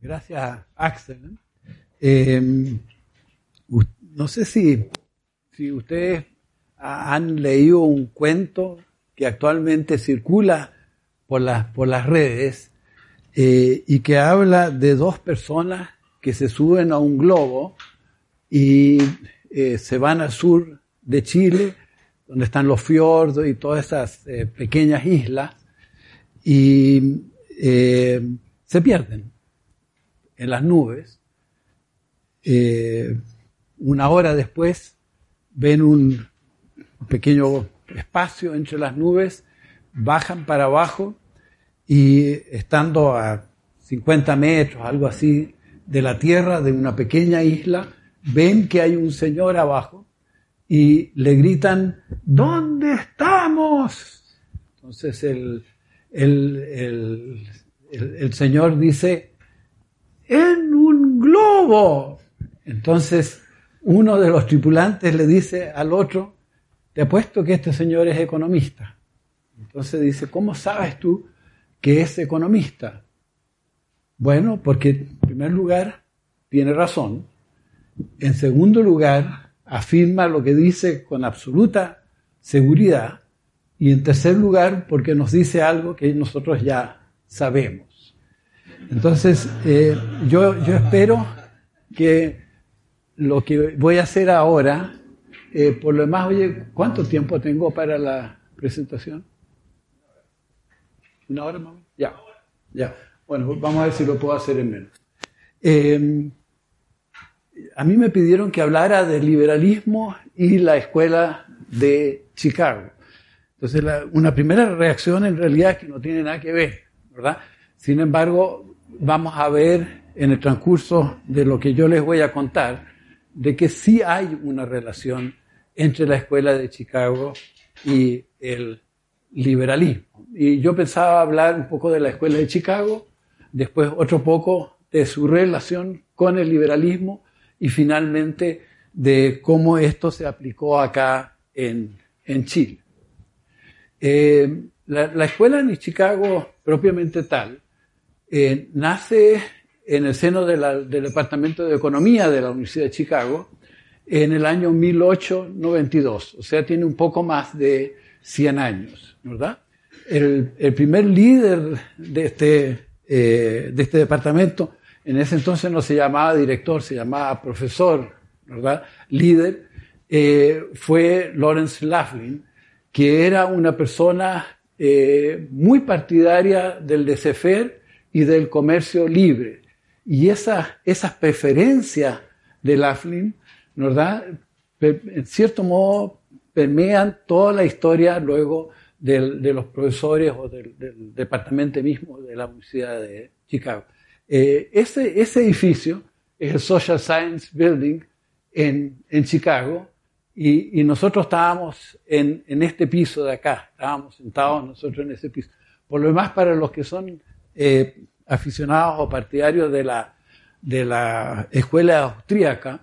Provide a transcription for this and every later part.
Gracias, Axel. Eh, no sé si, si ustedes han leído un cuento que actualmente circula por las, por las redes eh, y que habla de dos personas que se suben a un globo y eh, se van al sur de Chile, donde están los fiordos y todas esas pequeñas islas, y se pierden en las nubes. Eh, una hora después ven un pequeño espacio entre las nubes, bajan para abajo y estando a 50 metros, algo así, de la tierra, de una pequeña isla, ven que hay un señor abajo y le gritan, ¿dónde estamos? Entonces el, el, el señor dice, en un globo. Entonces, uno de los tripulantes le dice al otro, te apuesto que este señor es economista. Entonces dice, ¿cómo sabes tú que es economista? Bueno, porque en primer lugar tiene razón. En segundo lugar, afirma lo que dice con absoluta seguridad. Y en tercer lugar, porque nos dice algo que nosotros ya sabemos. Entonces, eh, yo, yo espero que lo que voy a hacer ahora, eh, por lo demás, oye, ¿cuánto tiempo tengo para la presentación? ¿Una hora más? Ya, ya. Bueno, vamos a ver si lo puedo hacer en menos. Eh, a mí me pidieron que hablara del liberalismo y la escuela de Chicago. Entonces, una primera reacción en realidad es que no tiene nada que ver, ¿verdad? Sin embargo, vamos a ver en el transcurso de lo que yo les voy a contar, de que sí hay una relación entre la escuela de Chicago y el liberalismo. Y yo pensaba hablar un poco de la escuela de Chicago, después otro poco de su relación con el liberalismo y finalmente de cómo esto se aplicó acá en, Chile. Eh, la, la, escuela de Chicago propiamente tal eh, nace en el seno del Departamento de Economía de la Universidad de Chicago en el año 1892, o sea, tiene un poco más de 100 años, ¿verdad? El, primer líder de este, eh, de este departamento, en ese entonces no se llamaba director, se llamaba profesor, ¿verdad? Líder, eh, fue Lawrence Laughlin, que era una persona muy partidaria del DCFER y del comercio libre. Y esas, esas preferencias de Laughlin, ¿verdad? En cierto modo, permean toda la historia luego de los profesores o del, departamento mismo de la Universidad de Chicago. Eh, ese, ese edificio es el Social Science Building en, en Chicago y, y, nosotros estábamos en, en, este piso de acá, estábamos sentados nosotros en ese piso. Por lo demás, para los que son eh, aficionados o partidarios de la, de la escuela austríaca,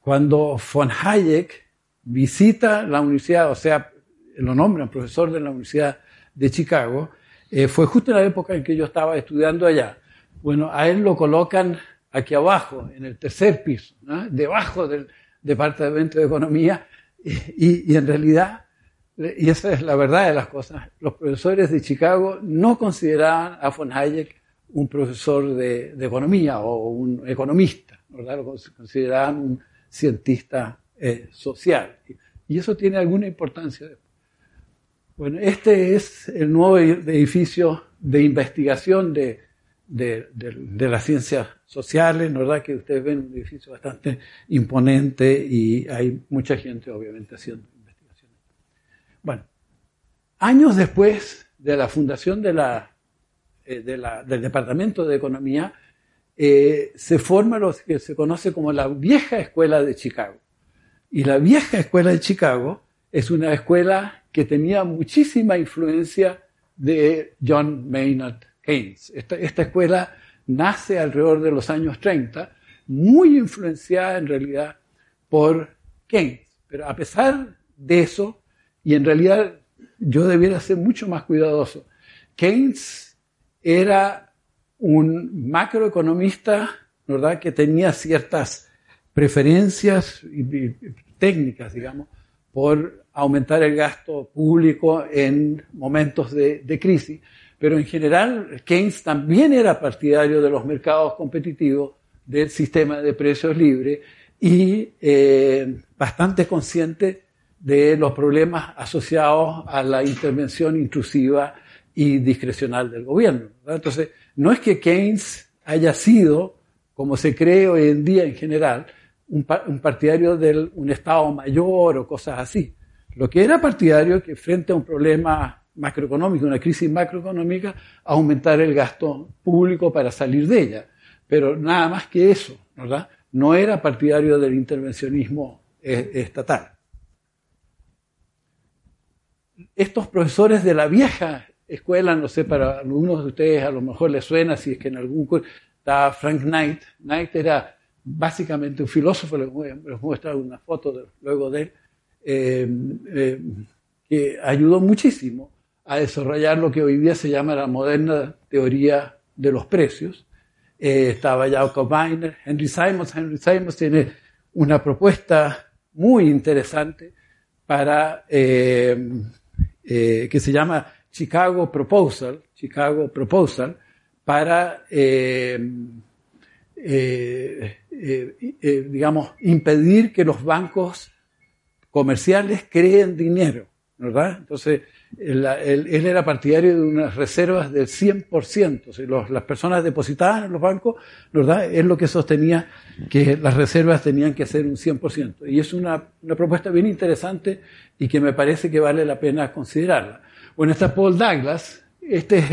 cuando von Hayek visita la universidad, o sea, lo nombran profesor de la Universidad de Chicago, eh, fue justo en la época en que yo estaba estudiando allá. Bueno, a él lo colocan aquí abajo, en el tercer piso, debajo del Departamento de Economía, y, y, en realidad, y esa es la verdad de las cosas, los profesores de Chicago no consideraban a von Hayek un profesor de, economía o un economista, ¿verdad? Lo consideraban un cientista eh, social. Y eso tiene alguna importancia. Bueno, este es el nuevo edificio de investigación de, de, las ciencias sociales, ¿verdad? Que ustedes ven un edificio bastante imponente y hay mucha gente, obviamente, haciendo años después de la fundación eh, del Departamento de Economía, eh, se forma lo que se conoce como la vieja escuela de Chicago. Y la vieja escuela de Chicago es una escuela que tenía muchísima influencia de John Maynard Keynes. Esta, esta escuela nace alrededor de los años 30, muy influenciada en realidad por Keynes. Pero a pesar de eso, y en realidad yo debiera ser mucho más cuidadoso, Keynes era un macroeconomista, ¿verdad?, que tenía ciertas preferencias técnicas, digamos, por aumentar el gasto público en momentos de, crisis. Pero en general, Keynes también era partidario de los mercados competitivos, del sistema de precios libres y eh, bastante consciente de los problemas asociados a la intervención intrusiva y discrecional del gobierno. Entonces, no es que Keynes haya sido, como se cree hoy en día en general, un, partidario de un Estado mayor o cosas así. Lo que era partidario es que frente a un problema macroeconómico, una crisis macroeconómica, aumentar el gasto público para salir de ella. Pero nada más que eso, ¿verdad? No era partidario del intervencionismo eh, estatal. Estos profesores de la vieja escuela, no sé, para algunos de ustedes a lo mejor les suena, si es que en algún curso está Frank Knight. Knight era básicamente un filósofo, les, muestra una foto luego de él, eh, eh, que ayudó muchísimo a desarrollar lo que hoy día se llama la moderna teoría de los precios. Eh, estaba Jacob Weiner, Henry Simons. Henry Simons tiene una propuesta muy interesante para que se llama Chicago Proposal, Chicago Proposal, para, eh, eh, eh, digamos, impedir que los bancos comerciales creen dinero, ¿verdad? Entonces, él, era partidario de unas reservas del 100%. las personas depositadas en los bancos, ¿verdad? Es lo que sostenía que las reservas tenían que ser un 100%. Y es una, propuesta bien interesante y que me parece que vale la pena considerarla. Bueno, está Paul Douglas, este es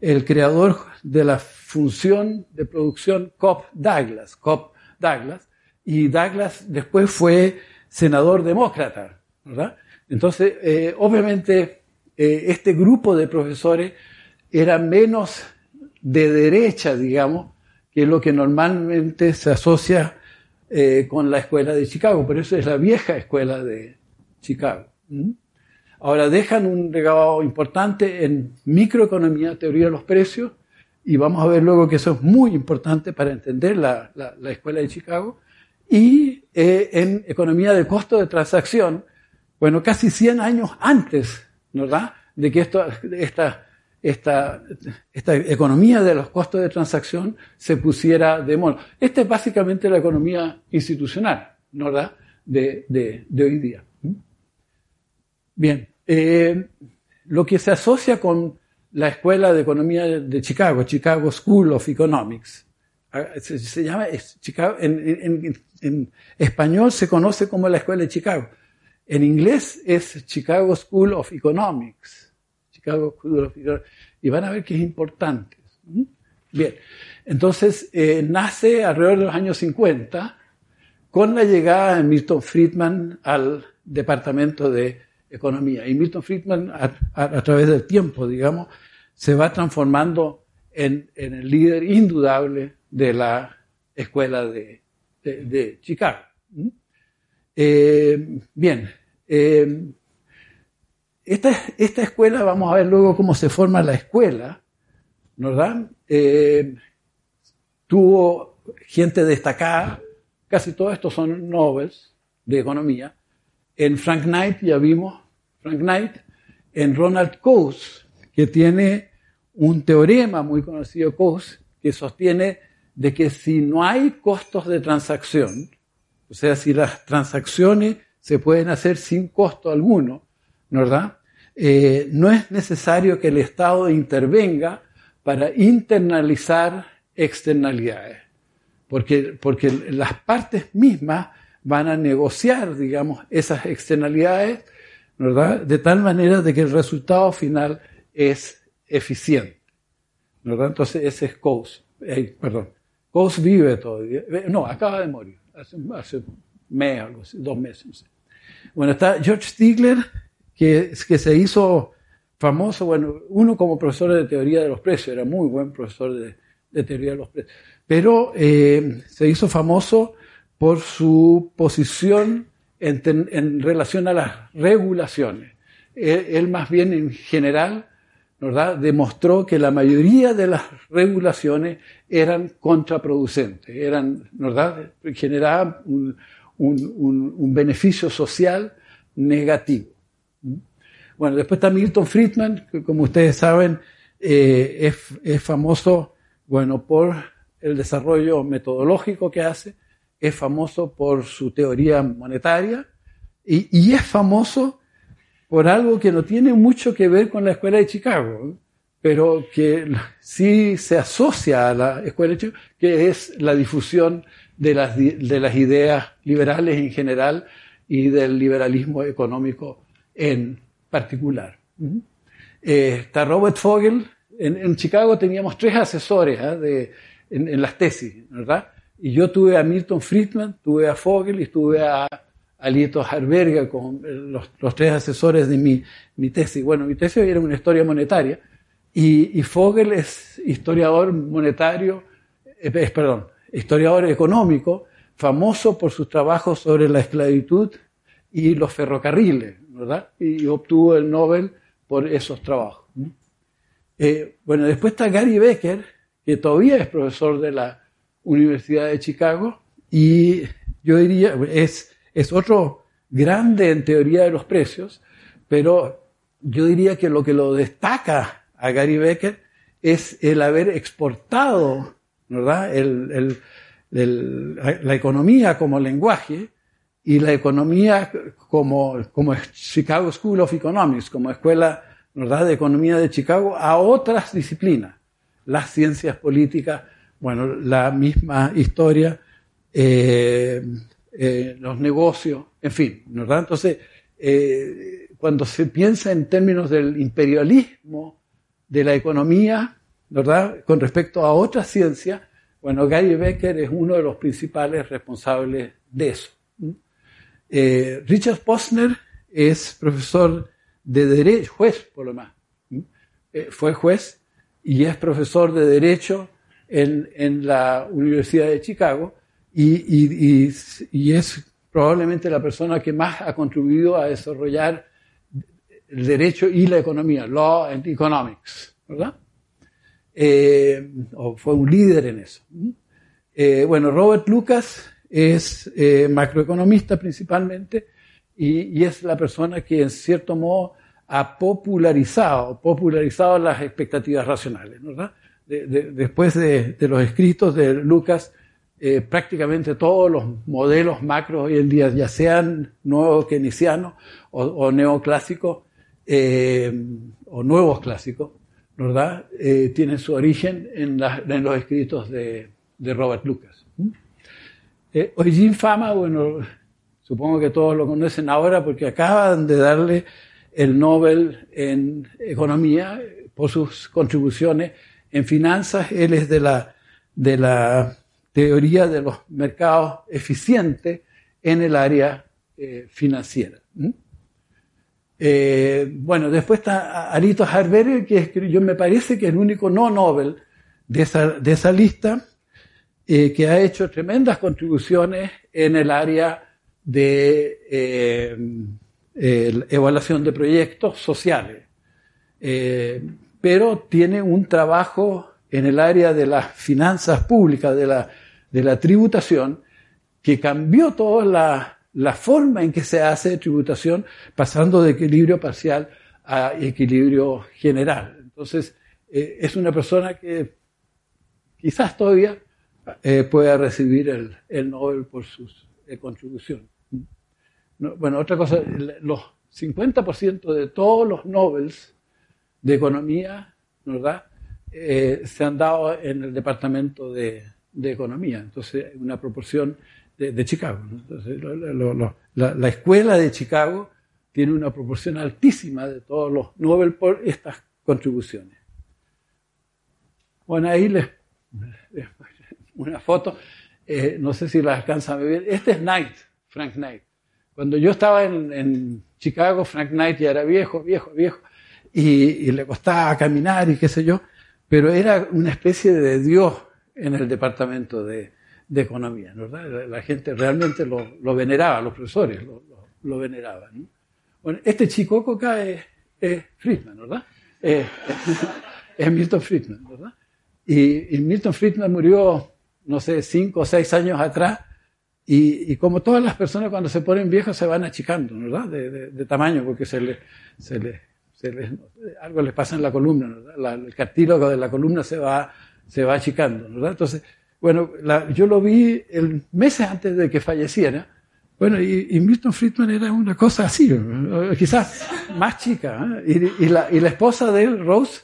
el, creador de la función de producción Cobb Douglas, Cobb Douglas, y Douglas después fue senador demócrata, ¿verdad? Entonces, eh, obviamente, eh, este grupo de profesores era menos de derecha, digamos, que lo que normalmente se asocia eh, con la escuela de Chicago, pero eso es la vieja escuela de Chicago. Ahora dejan un legado importante en microeconomía, teoría de los precios, y vamos a ver luego que eso es muy importante para entender la, escuela de Chicago, y eh, en economía de costo de transacción, bueno, casi 100 años antes, ¿verdad?, de que esta, economía de los costos de transacción se pusiera de moda. Esta es básicamente la economía institucional, ¿verdad?, de, de, hoy día. ¿Mm? Bien, eh, lo que se asocia con la Escuela de Economía de Chicago, Chicago School of Economics, ah, se, llama, en, español se conoce como la Escuela de Chicago. En inglés es Chicago School of Economics. Chicago School of Economics. Y van a ver que es importante. ¿Mm? Bien, entonces eh, nace alrededor de los años 50 con la llegada de Milton Friedman al departamento de economía. Y Milton Friedman, a, través del tiempo, digamos, se va transformando en, el líder indudable de la escuela de, Chicago. Eh, bien, eh, esta, esta, escuela, vamos a ver luego cómo se forma la escuela, ¿verdad? Eh, tuvo gente destacada, casi todos estos son Nobels de economía. En Frank Knight ya vimos Frank Knight, en Ronald Coase, que tiene un teorema muy conocido, Coase, que sostiene de que si no hay costos de transacción, o sea, si las transacciones se pueden hacer sin costo alguno, ¿verdad? Eh, no es necesario que el Estado intervenga para internalizar externalidades, porque, porque las partes mismas van a negociar, digamos, esas externalidades ¿verdad? De tal manera de que el resultado final es eficiente. ¿verdad? Entonces ese es Coase, eh, perdón. Coase vive todavía, no, acaba de morir, hace, hace mes, algo así, dos meses. Bueno, está George Stigler, que, que se hizo famoso, bueno, uno como profesor de teoría de los precios, era muy buen profesor de, teoría de los precios, pero eh, se hizo famoso por su posición en, relación a las regulaciones. Él, más bien en general ¿verdad? demostró que la mayoría de las regulaciones eran contraproducentes, eran, ¿verdad? generaban un, beneficio social negativo. Bueno, después está Milton Friedman, que como ustedes saben eh, es, famoso, bueno, por el desarrollo metodológico que hace, es famoso por su teoría monetaria y, es famoso por algo que no tiene mucho que ver con la escuela de Chicago, pero que sí se asocia a la escuela de Chicago, que es la difusión de las, de las ideas liberales en general y del liberalismo económico en particular. Eh, está Robert Fogel. En, Chicago teníamos tres asesores ¿ah? de, en, las tesis, ¿verdad? Y yo tuve a Milton Friedman, tuve a Fogel y tuve a Alito Harberga con los, tres asesores de mi, mi, tesis. Bueno, mi tesis era una historia monetaria y, y Fogel es historiador monetario, eh, perdón, historiador económico, famoso por sus trabajos sobre la esclavitud y los ferrocarriles, ¿verdad? Y obtuvo el Nobel por esos trabajos. Eh, bueno, después está Gary Becker, que todavía es profesor de la Universidad de Chicago, y yo diría, es, es otro grande en teoría de los precios, pero yo diría que lo que lo destaca a Gary Becker es el haber exportado, ¿verdad? la economía como lenguaje y la economía como, como Chicago School of Economics, como escuela ¿verdad? de economía de Chicago, a otras disciplinas, las ciencias políticas, bueno, la misma historia, eh, eh, los negocios, en fin, ¿verdad? Entonces, eh, cuando se piensa en términos del imperialismo de la economía, ¿verdad? Con respecto a otras ciencias, bueno, Gary Becker es uno de los principales responsables de eso. Eh, Richard Posner es profesor de Derecho, juez por lo más. Fue juez y es profesor de Derecho en, la Universidad de Chicago y, es probablemente la persona que más ha contribuido a desarrollar el derecho y la economía, Law and Economics, ¿verdad? Eh, o fue un líder en eso. bueno, Robert Lucas es eh, macroeconomista principalmente y, es la persona que en cierto modo ha popularizado, popularizado las expectativas racionales. ¿verdad? después de, los escritos de Lucas, eh, prácticamente todos los modelos macros hoy en día, ya sean nuevos keynesianos o, neoclásicos eh, o nuevos clásicos, ¿verdad? tienen su origen en, los escritos de, Robert Lucas. Eh, Fama, bueno, supongo que todos lo conocen ahora porque acaban de darle el Nobel en Economía por sus contribuciones en finanzas. Él es de la, de la teoría de los mercados eficientes en el área eh, financiera. Eh, bueno, después está Alito Harberger, que yo me parece que es el único no Nobel de esa, de esa lista, eh, que ha hecho tremendas contribuciones en el área de evaluación de proyectos sociales, pero tiene un trabajo en el área de las finanzas públicas, de la, de la tributación, que cambió toda la, la forma en que se hace tributación, pasando de equilibrio parcial a equilibrio general. Entonces, es una persona que quizás todavía eh, pueda recibir el, el, Nobel por sus eh, contribuciones. bueno, otra cosa, los 50% de todos los Nobels de economía, ¿verdad? Eh, se han dado en el departamento de, de economía, entonces una proporción de, Chicago. Entonces, la, la, escuela de Chicago tiene una proporción altísima de todos los Nobel por estas contribuciones. Bueno, ahí les, una foto, eh, no sé si la alcanzan a ver. Este es Knight, Frank Knight. Cuando yo estaba en, Chicago, Frank Knight ya era viejo, viejo, viejo, y, le costaba caminar y qué sé yo, pero era una especie de Dios en el departamento de, economía, ¿verdad? La, gente realmente lo, veneraba, los profesores lo, veneraban. Bueno, este chico acá es, Friedman, ¿verdad? es Milton Friedman, ¿verdad? Y, Milton Friedman murió, no sé, cinco o seis años atrás, y, como todas las personas cuando se ponen viejos se van achicando, ¿verdad? De, tamaño, porque se les, se algo les pasa en la columna, ¿verdad? el cartílago de la columna se va, se va achicando, ¿verdad? Entonces, bueno, yo lo vi el, meses antes de que falleciera, bueno, y, Milton Friedman era una cosa así, quizás más chica, ¿eh? y, la, y la esposa de él, Rose,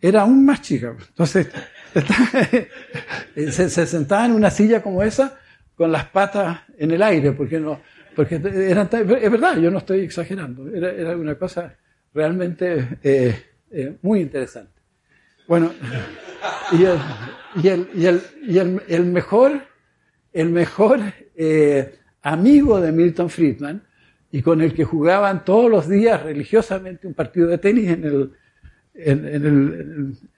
era aún más chica. Entonces, se, sentaba en una silla como esa con las patas en el aire, porque no, porque eran, es verdad, yo no estoy exagerando, era, era una cosa realmente eh, eh, muy interesante. Bueno, y el, y el, y el, y el, el mejor, el mejor eh, amigo de Milton Friedman y con el que jugaban todos los días religiosamente un partido de tenis en el, en,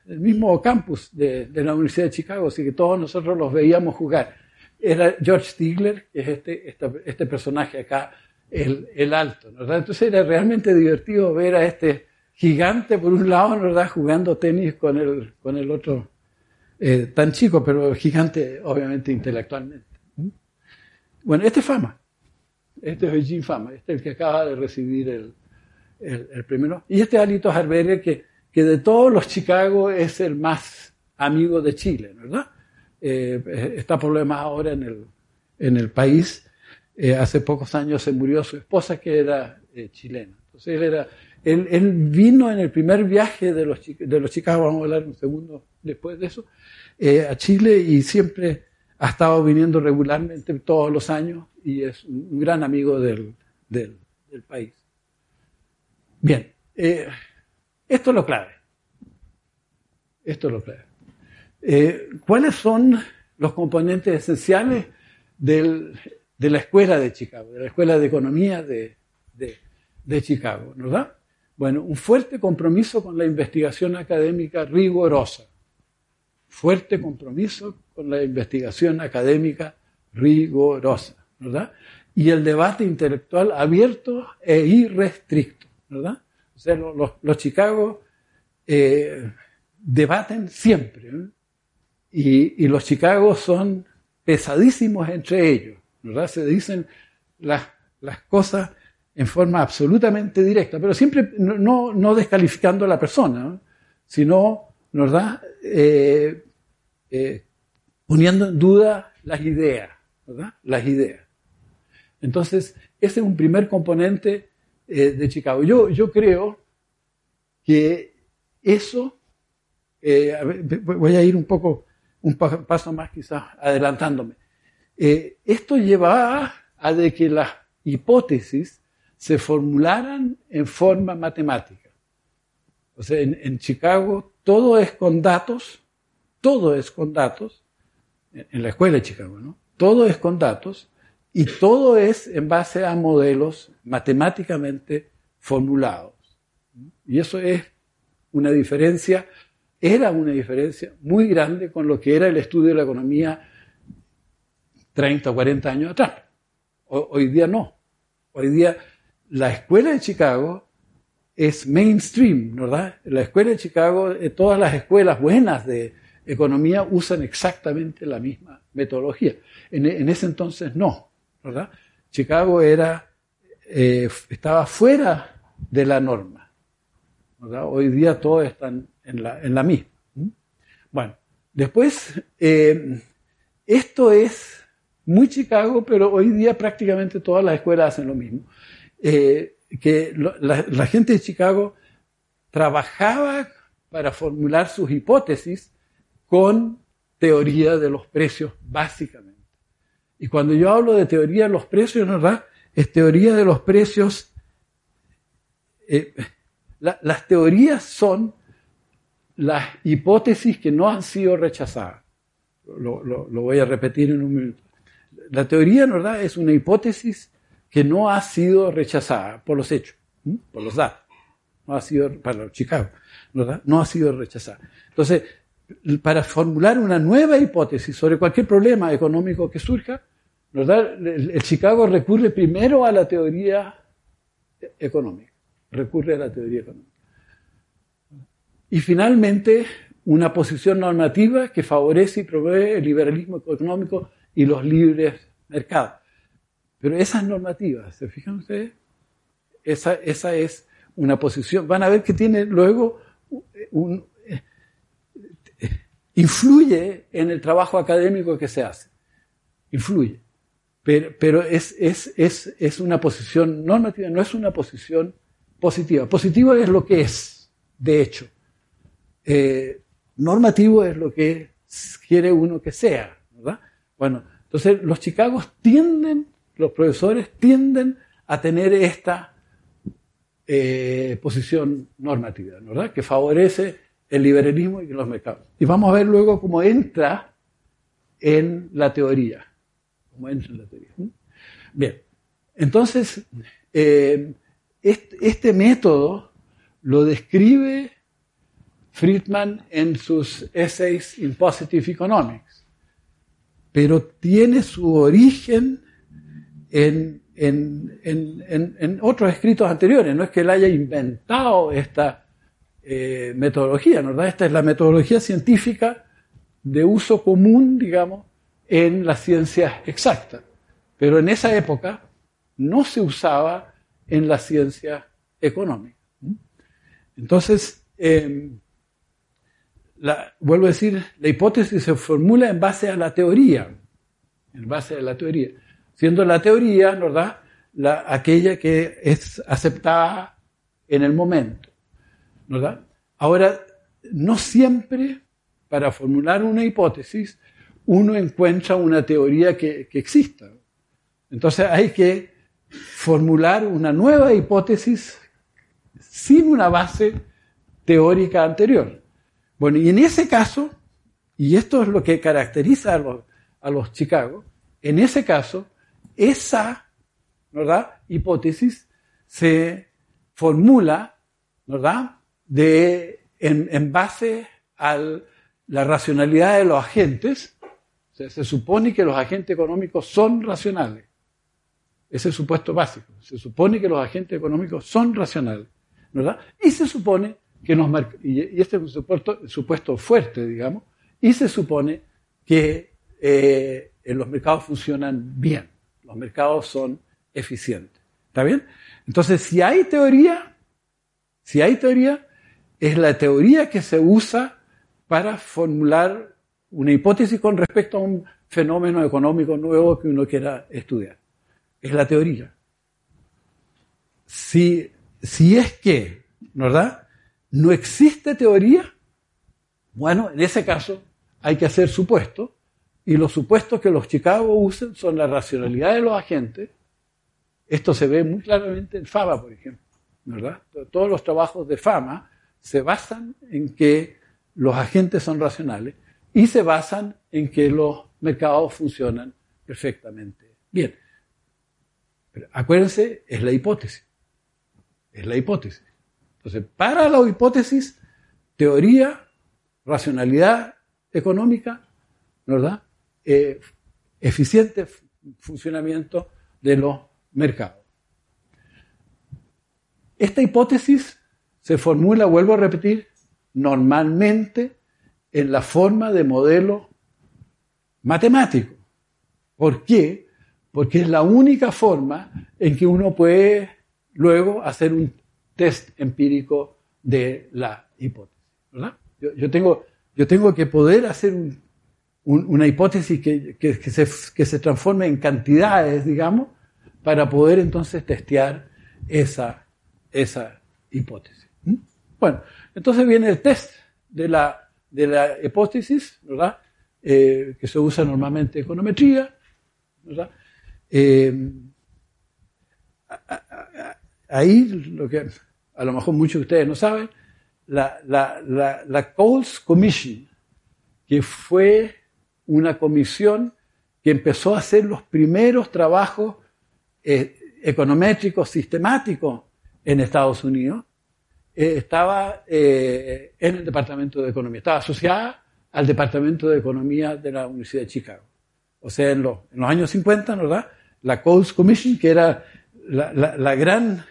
el, mismo campus de, la Universidad de Chicago, así que todos nosotros los veíamos jugar. Era George Stigler, que es este, este, personaje acá, el, el alto, ¿verdad? Entonces era realmente divertido ver a este gigante por un lado, ¿verdad? Jugando tenis con el, con el otro, eh, tan chico, pero gigante obviamente intelectualmente. Bueno, este es Fama. Este es Eugene Fama, este es el que acaba de recibir el, el, primero. Y este es Alito Harberger, que que de todos los Chicago es el más amigo de Chile, ¿verdad? Eh, está problemas ahora en el, en el país. Eh, hace pocos años se murió su esposa, que era chilena. Entonces él, era, él, él, vino en el primer viaje de los, de los Chicago, vamos a hablar un segundo después de eso, eh, a Chile y siempre ha estado viniendo regularmente todos los años y es un gran amigo del, del, del país. Bien. Esto es lo clave. Esto es lo clave. Eh, ¿Cuáles son los componentes esenciales de la escuela de Chicago, de la escuela de economía de, de Chicago? ¿Verdad? Bueno, un fuerte compromiso con la investigación académica rigurosa. Fuerte compromiso con la investigación académica rigurosa, ¿verdad? Y el debate intelectual abierto e irrestricto, ¿verdad? Los, Chicago eh, debaten siempre. ¿eh? Y, los Chicago son pesadísimos entre ellos. ¿verdad? Se dicen las, cosas en forma absolutamente directa, pero siempre no, descalificando a la persona, sino ¿verdad? Eh, poniendo en duda las ideas. ¿verdad? Las ideas. Entonces, ese es un primer componente eh, de Chicago. Yo, yo creo que eso, eh, voy a ir un poco, un paso más quizás adelantándome. Eh, esto lleva a, de que las hipótesis se formularan en forma matemática. O sea, en, en, Chicago todo es con datos, todo es con datos, en la escuela de Chicago, ¿no? Todo es con datos, y todo es en base a modelos matemáticamente formulados. Y eso es una diferencia, era una diferencia muy grande con lo que era el estudio de la economía 30 o 40 años atrás. Hoy día no. Hoy día la escuela de Chicago es mainstream, ¿verdad? La escuela de Chicago, eh, todas las escuelas buenas de economía usan exactamente la misma metodología. en ese entonces no. ¿verdad? Chicago era, eh, estaba fuera de la norma. Hoy día todos están en la, en la misma. Bueno, después, eh, esto es muy Chicago, pero hoy día prácticamente todas las escuelas hacen lo mismo. Eh, que la, gente de Chicago trabajaba para formular sus hipótesis con teoría de los precios, básicamente. Y cuando yo hablo de teoría de los precios, ¿verdad? Es teoría de los precios. Eh, las teorías son las hipótesis que no han sido rechazadas. Lo, voy a repetir en un minuto. La teoría, ¿verdad?, es una hipótesis que no ha sido rechazada por los hechos, por los datos. No ha sido, para Chicago. No ha sido rechazada. Entonces, para formular una nueva hipótesis sobre cualquier problema económico que surja, el Chicago recurre primero a la teoría económica. Recurre a la teoría económica. Y finalmente, una posición normativa que favorece y provee el liberalismo económico y los libres mercados. Pero esas normativas, ¿se fijan ustedes? Esa, esa es una posición. Van a ver que tiene luego un, influye en el trabajo académico que se hace. Influye. Pero, pero es, es, es, es, una posición normativa, no es una posición positiva. Positivo es lo que es, de hecho. Eh, normativo es lo que quiere uno que sea, ¿verdad? Bueno, entonces los chicagos tienden, los profesores tienden a tener esta eh, posición normativa, ¿verdad? Que favorece el liberalismo y los mercados. Y vamos a ver luego cómo entra en la teoría. Cómo entra en la teoría. Bien, entonces, eh, este, este método lo describe Friedman en sus essays in Positive Economics, pero tiene su origen en, otros escritos anteriores. No es que él haya inventado esta eh, metodología, ¿verdad? Esta es la metodología científica de uso común, digamos, en las ciencias exactas. Pero en esa época no se usaba en la ciencia económica. Entonces, em, vuelvo a decir, la hipótesis se formula en base a la teoría, en base a la teoría, siendo la teoría, ¿verdad?, la, aquella que es aceptada en el momento, ¿verdad? Ahora, no siempre para formular una hipótesis uno encuentra una teoría que, que exista. Entonces hay que formular una nueva hipótesis sin una base teórica anterior. Bueno, y en ese caso, y esto es lo que caracteriza a los, a los Chicago, en ese caso, esa hipótesis se formula. De, en, en base a la racionalidad de los agentes. se supone que los agentes económicos son racionales. Ese es el supuesto básico. Se supone que los agentes económicos son racionales, ¿verdad? Y se supone que nos y este es un supuesto, supuesto fuerte, digamos, y se supone que eh, los mercados funcionan bien, los mercados son eficientes. ¿Está bien? Entonces, si hay teoría, si hay teoría, es la teoría que se usa para formular una hipótesis con respecto a un fenómeno económico nuevo que uno quiera estudiar es la teoría. Si, si es que, ¿verdad? No existe teoría, bueno, en ese caso hay que hacer supuestos, y los supuestos que los Chicago usan son la racionalidad de los agentes. Esto se ve muy claramente en Fama, por ejemplo, ¿verdad? Todos los trabajos de Fama se basan en que los agentes son racionales y se basan en que los mercados funcionan perfectamente bien acuérdense, es la hipótesis. Es la hipótesis. Entonces, para la hipótesis, teoría, racionalidad económica, ¿verdad? Eh, eficiente funcionamiento de los mercados. Esta hipótesis se formula, vuelvo a repetir, normalmente en la forma de modelo matemático. ¿Por qué? porque es la única forma en que uno puede luego hacer un test empírico de la hipótesis. Yo, tengo, yo tengo que poder hacer una hipótesis que, se, que se transforme en cantidades, digamos, para poder entonces testear esa, esa hipótesis. ¿Mm? Bueno, entonces viene el test de la, de la hipótesis, ¿verdad? Eh, que se usa normalmente en econometría, ¿verdad? Eh, ahí, lo que a lo mejor muchos de ustedes no saben, la, la, la, Coles Commission, que fue una comisión que empezó a hacer los primeros trabajos eh, econométricos sistemáticos en Estados Unidos, eh, estaba eh, en el Departamento de Economía, estaba asociada al Departamento de Economía de la Universidad de Chicago. O sea, en, los, en años 50, ¿verdad? La Coles Commission, que era la, gran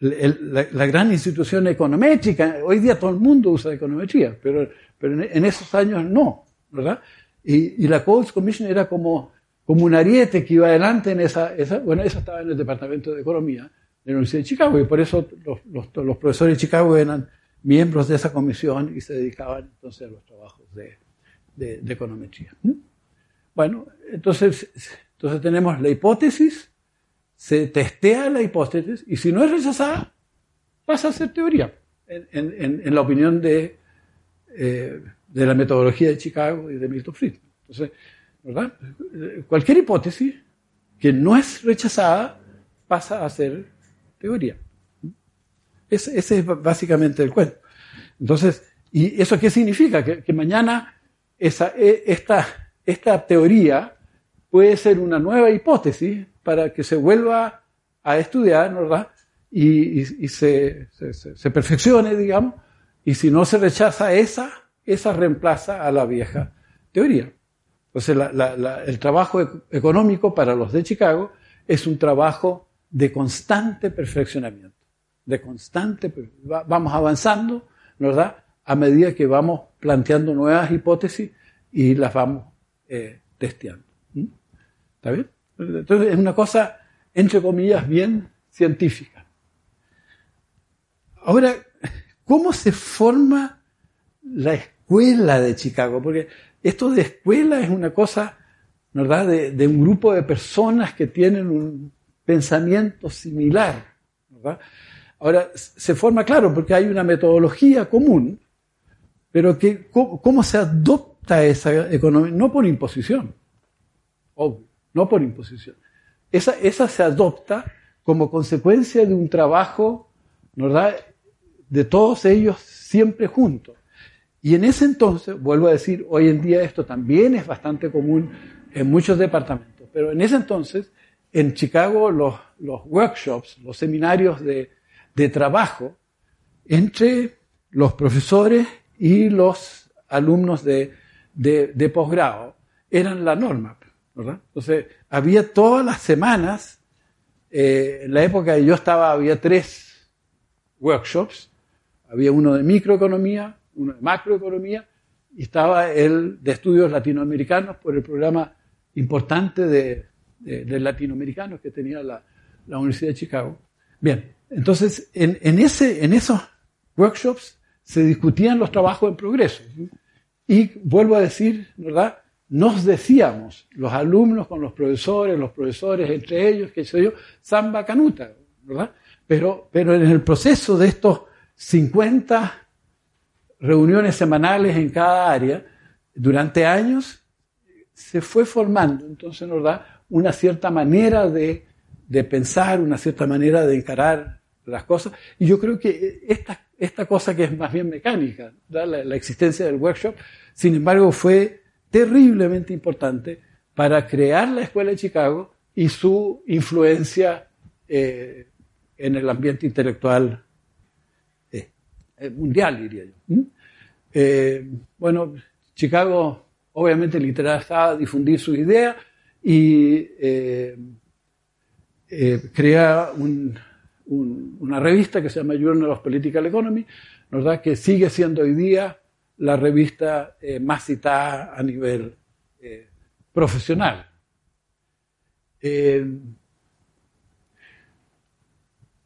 la, gran institución econométrica, hoy día todo el mundo usa econometría, pero, pero en, esos años no, ¿verdad? Y, la Codes Commission era como, como un ariete que iba adelante en esa, esa, bueno, eso estaba en el Departamento de Economía de la Universidad de Chicago, y por eso los, los, profesores de Chicago eran miembros de esa comisión y se dedicaban entonces a los trabajos de, de, econometría. ¿Mm? Bueno, entonces, entonces tenemos la hipótesis, se testea la hipótesis y si no es rechazada, pasa a ser teoría, en, la opinión de, eh, de la metodología de Chicago y de Milton Friedman. Entonces, ¿verdad? Cualquier hipótesis que no es rechazada pasa a ser teoría. Ese, es básicamente el cuento. Entonces, ¿y eso qué significa? Que, mañana esa, e, esta, esta teoría puede ser una nueva hipótesis para que se vuelva a estudiar, ¿verdad? Y, se, perfeccione, digamos, y si no se rechaza esa, esa reemplaza a la vieja teoría. Entonces, el trabajo económico para los de Chicago es un trabajo de constante perfeccionamiento, de constante, vamos avanzando, ¿verdad? A medida que vamos planteando nuevas hipótesis y las vamos eh, testeando. ¿Está bien? Entonces es una cosa, entre comillas, bien científica. Ahora, ¿cómo se forma la escuela de Chicago? Porque esto de escuela es una cosa, ¿verdad?, de, un grupo de personas que tienen un pensamiento similar. Ahora, se forma, claro, porque hay una metodología común, pero que, ¿cómo, se adopta esa economía? No por imposición, obvio no por imposición. Esa, esa se adopta como consecuencia de un trabajo, ¿verdad?, de todos ellos siempre juntos. Y en ese entonces, vuelvo a decir, hoy en día esto también es bastante común en muchos departamentos, pero en ese entonces, en Chicago, los, workshops, los seminarios de, trabajo entre los profesores y los alumnos de, de, posgrado eran la norma. Entonces, había todas las semanas, eh, en la época que yo estaba, había tres workshops. Había uno de microeconomía, uno de macroeconomía, y estaba el de estudios latinoamericanos por el programa importante de, latinoamericanos que tenía la, Universidad de Chicago. Bien, entonces en, en, ese, en esos workshops se discutían los trabajos en progreso. Y vuelvo a decir, ¿verdad? nos decíamos, los alumnos con los profesores, los profesores entre ellos, qué sé yo, samba canuta, ¿verdad? Pero, pero en el proceso de estos 50 reuniones semanales en cada área, durante años, se fue formando, entonces nos da una cierta manera de, de pensar, una cierta manera de encarar las cosas, y yo creo que esta, esta cosa que es más bien mecánica, la, la existencia del workshop, sin embargo, fue terriblemente importante para crear la Escuela de Chicago y su influencia eh, en el ambiente intelectual mundial, diría yo. bueno, Chicago obviamente le interesaba difundir su idea y crea una revista que se llama Journal of Political Economy, ¿verdad? que sigue siendo hoy día la revista eh, más citada a nivel eh, profesional. Eh,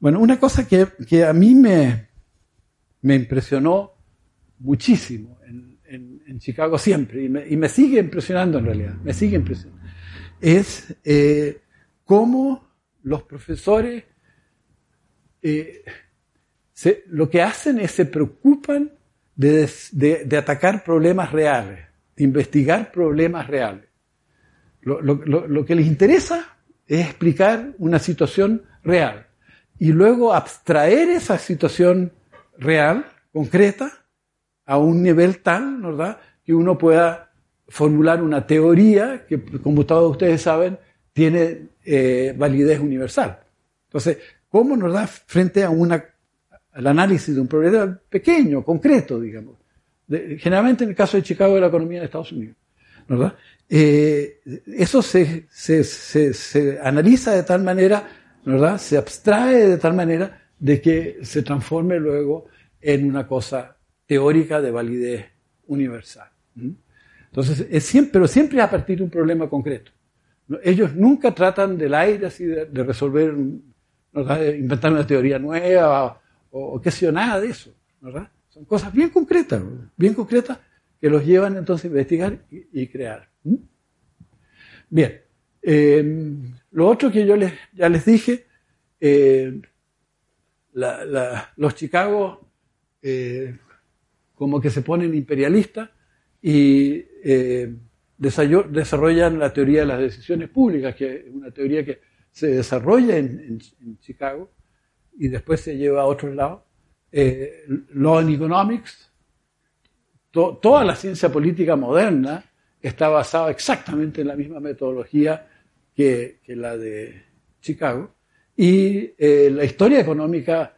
bueno, una cosa que, a mí me, me impresionó muchísimo en, Chicago siempre, y me, sigue impresionando en realidad, me sigue impresionando, es cómo los profesores lo que hacen es se preocupan de, atacar problemas reales, de investigar problemas reales. Lo, que les interesa es explicar una situación real y luego abstraer esa situación real concreta a un nivel tal, ¿verdad?, que uno pueda formular una teoría que, como todos ustedes saben, tiene eh, validez universal. Entonces, ¿cómo nos da frente a una, al análisis de un problema pequeño, concreto, digamos? generalmente en el caso de Chicago de la economía de Estados Unidos, ¿verdad? Eh, eso se, se, se, se, analiza de tal manera, ¿verdad? Se abstrae de tal manera de que se transforme luego en una cosa teórica de validez universal. Entonces, es siempre, pero siempre a partir de un problema concreto. Ellos nunca tratan del aire así de, resolver, de inventar una teoría nueva o, qué sé yo, nada de eso. Son cosas bien concretas, bien concretas que los llevan entonces a investigar y, crear. Bien, eh, lo otro que yo les, ya les dije, eh, los Chicago eh, como que se ponen imperialistas y eh, desarrollan la teoría de las decisiones públicas, que es una teoría que se desarrolla en, Chicago y después se lleva a otros lados. Eh, Law and Economics, toda la ciencia política moderna está basada exactamente en la misma metodología que, la de Chicago. Y eh, la historia económica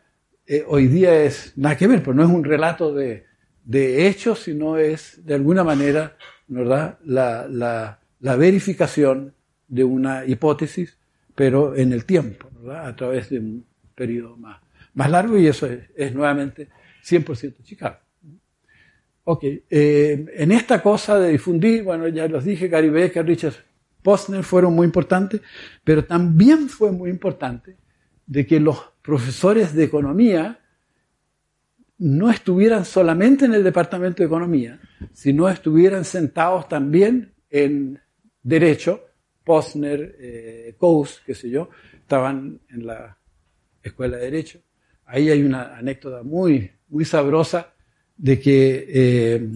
eh, hoy día es nada que ver, pero no es un relato de, de hechos, sino es de alguna manera ¿verdad? La, la, la, verificación de una hipótesis, pero en el tiempo, a través de un periodo más, más largo, y eso es, nuevamente 100% Chicago. Ok, eh, en esta cosa de difundir, bueno, ya los dije, Gary Becker, Richard Posner fueron muy importantes, pero también fue muy importante de que los profesores de economía no estuvieran solamente en el Departamento de Economía, sino estuvieran sentados también en Derecho, Posner, eh, Coase, qué sé yo, estaban en la Escuela de Derecho. Ahí hay una anécdota muy, muy sabrosa de que eh,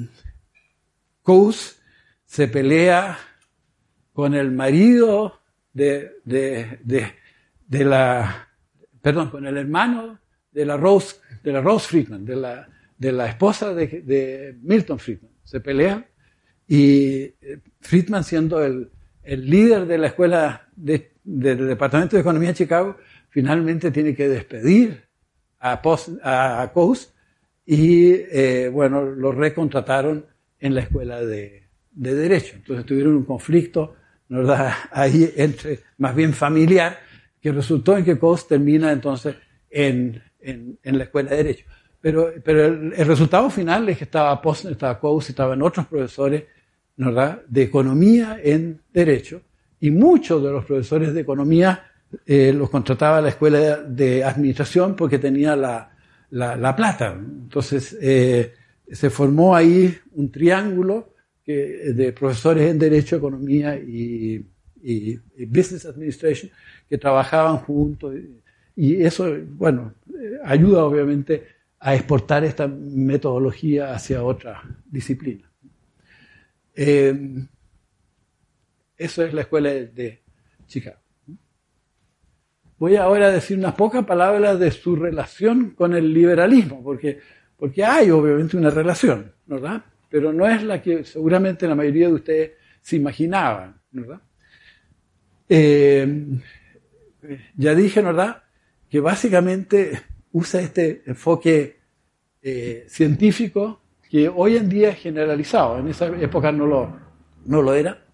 Coase se pelea con el marido de, de la, perdón, con el hermano de la Rose, de la Rose Friedman, de la, de la esposa de, Milton Friedman. Se pelean y eh, Friedman siendo el, líder de la escuela del Departamento de Economía de Chicago, finalmente tiene que despedir a, Coase y eh, bueno, lo recontrataron en la escuela de, de Derecho. Entonces tuvieron un conflicto ¿verdad? ahí entre, más bien familiar, que resultó en que Coase termina entonces en, en, la escuela de Derecho. Pero, pero el, resultado final es que estaba Posner, estaba Coase, estaban otros profesores ¿verdad? de economía en Derecho, y muchos de los profesores de economía eh, los contrataba la escuela de administración porque tenía la, la, plata. Entonces, eh, se formó ahí un triángulo que, de profesores en Derecho, Economía y, Business Administration que trabajaban juntos. Y eso, bueno, ayuda obviamente a exportar esta metodología hacia otra disciplina. Eh, eso es la escuela de Chicago. Voy ahora a decir unas pocas palabras de su relación con el liberalismo, porque, porque hay obviamente una relación, ¿verdad? Pero no es la que seguramente la mayoría de ustedes se imaginaban, ¿verdad? Eh, ya dije, ¿verdad? Que básicamente usa este enfoque eh, científico que hoy en día es generalizado, en esa época no lo, no lo era.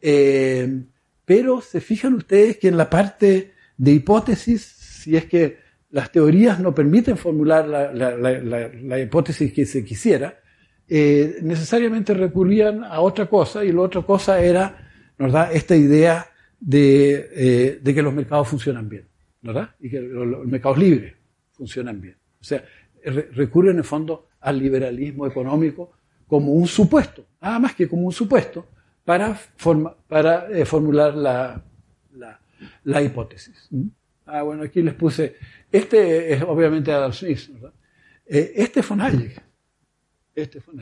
Eh, pero se fijan ustedes que en la parte de hipótesis, si es que las teorías no permiten formular la, la, hipótesis que se quisiera, eh, necesariamente recurrían a otra cosa y la otra cosa era, da esta idea de, de que los mercados funcionan bien, ¿verdad? Y que los mercados libres funcionan bien. O sea, recurre en el fondo al liberalismo económico como un supuesto, nada más que como un supuesto, para, eh, formular la, hipótesis. ¿Mm? Ah, bueno, aquí les puse, este es obviamente Adam Smith, ¿verdad? Eh, este fue Hayek, este fue.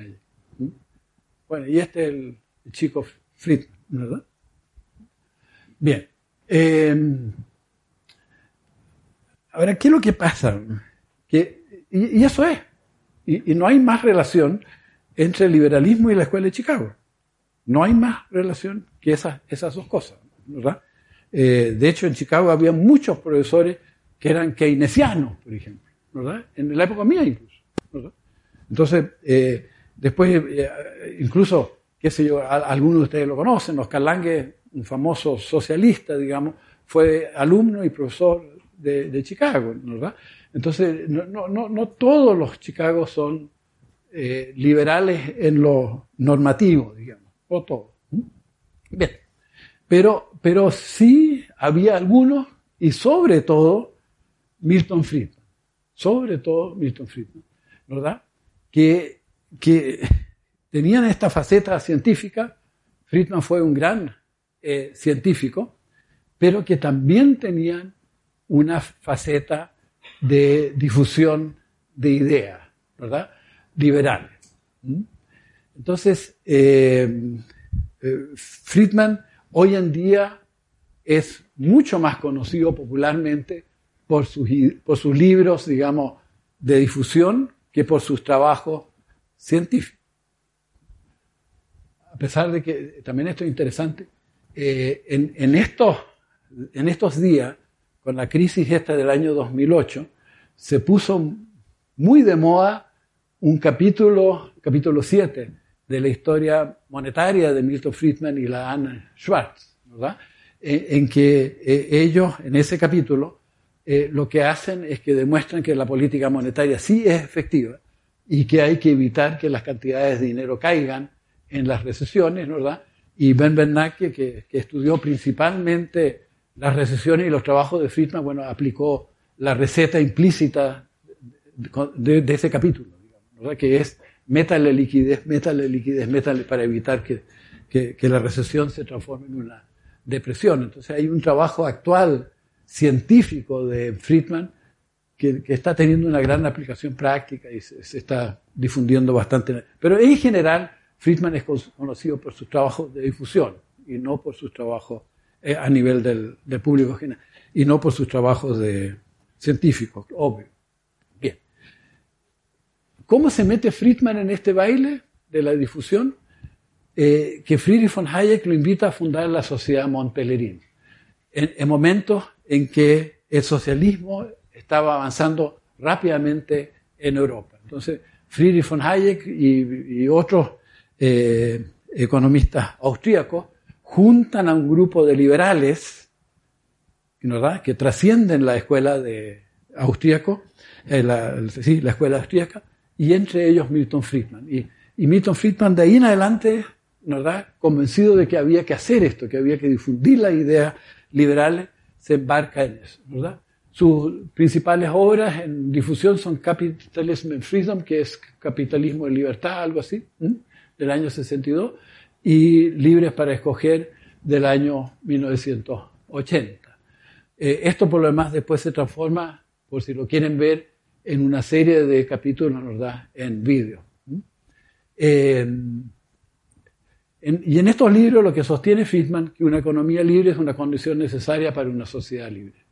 ¿Mm? Bueno, y este es el, chico Friedman, ¿verdad? Bien. Eh, Ahora, ¿qué es lo que pasa? Que, y, eso es. Y, no hay más relación entre el liberalismo y la escuela de Chicago. No hay más relación que esas, esas dos cosas, ¿verdad? Eh, de hecho, en Chicago había muchos profesores que eran keynesianos, por ejemplo, ¿verdad? En la época mía incluso. Entonces, eh, después, eh, incluso, qué sé yo, algunos de ustedes lo conocen, Oscar Lange, un famoso socialista, digamos, fue alumno y profesor de, Chicago, ¿verdad? Entonces, no, todos los Chicago son eh, liberales en lo normativo, digamos, o todos. Bien, pero, pero sí había algunos, y sobre todo Milton Friedman, sobre todo Milton Friedman, ¿verdad? Que, tenían esta faceta científica. Friedman fue un gran eh, científico, pero que también tenían una faceta de difusión de ideas, ¿verdad? Liberales. ¿Mm? Entonces, eh, eh, Friedman hoy en día es mucho más conocido popularmente por sus libros, digamos, de difusión que por sus trabajos científicos. A pesar de que también esto es interesante, eh, en, estos, en estos días, con la crisis esta del año 2008, se puso muy de moda un capítulo, capítulo 7, de la historia monetaria de Milton Friedman y la Anne Schwartz, ¿verdad? En, que eh, ellos, en ese capítulo, eh, lo que hacen es que demuestran que la política monetaria sí es efectiva y que hay que evitar que las cantidades de dinero caigan en las recesiones, ¿verdad? Y Ben Bernanke, que, estudió principalmente las recesiones y los trabajos de Friedman, bueno, aplicó la receta implícita de, ese capítulo, ¿verdad? que es métale liquidez, métale liquidez, métale para evitar que, la recesión se transforme en una depresión. Entonces hay un trabajo actual científico de Friedman que, está teniendo una gran aplicación práctica y se, está difundiendo bastante. Pero en general, Friedman es conocido por sus trabajos de difusión y no por sus trabajos eh, a nivel del, público general y no por sus trabajos de científicos, obvio. Bien. ¿Cómo se mete Friedman en este baile de la difusión? Eh, que Friedrich von Hayek lo invita a fundar la sociedad Montpellerin, en momentos en que el socialismo estaba avanzando rápidamente en Europa. Entonces, Friedrich von Hayek y, otros eh, economistas austríacos juntan a un grupo de liberales ¿verdad? que trascienden la escuela de austríaco, eh, la, sí, la escuela austríaca, y entre ellos Milton Friedman. Y, Milton Friedman de ahí en adelante, ¿verdad? convencido de que había que hacer esto, que había que difundir las ideas liberales, se embarca en eso. ¿verdad? Sus principales obras en difusión son Capitalism and Freedom, que es capitalismo y libertad, algo así del año 62 y Libres para Escoger del año 1980. Eh, esto por lo demás después se transforma, por si lo quieren ver, en una serie de capítulos, ¿verdad?, en vídeo. Eh, y en estos libros lo que sostiene Friedman que una economía libre es una condición necesaria para una sociedad libre.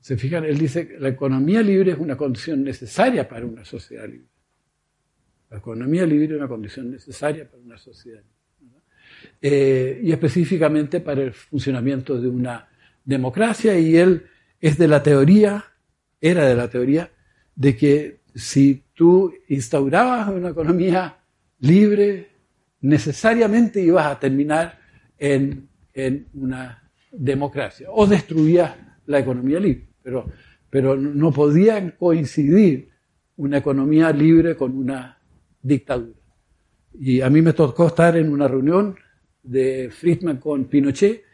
Se fijan, él dice la economía libre es una condición necesaria para una sociedad libre. La economía libre es una condición necesaria para una sociedad. Eh, y específicamente para el funcionamiento de una democracia. Y él es de la teoría, era de la teoría, de que si tú instaurabas una economía libre, necesariamente ibas a terminar en, en una democracia o destruías la economía libre. Pero, pero no podían coincidir una economía libre con una dictadura. Y a mí me tocó estar en una reunión de Friedman con Pinochet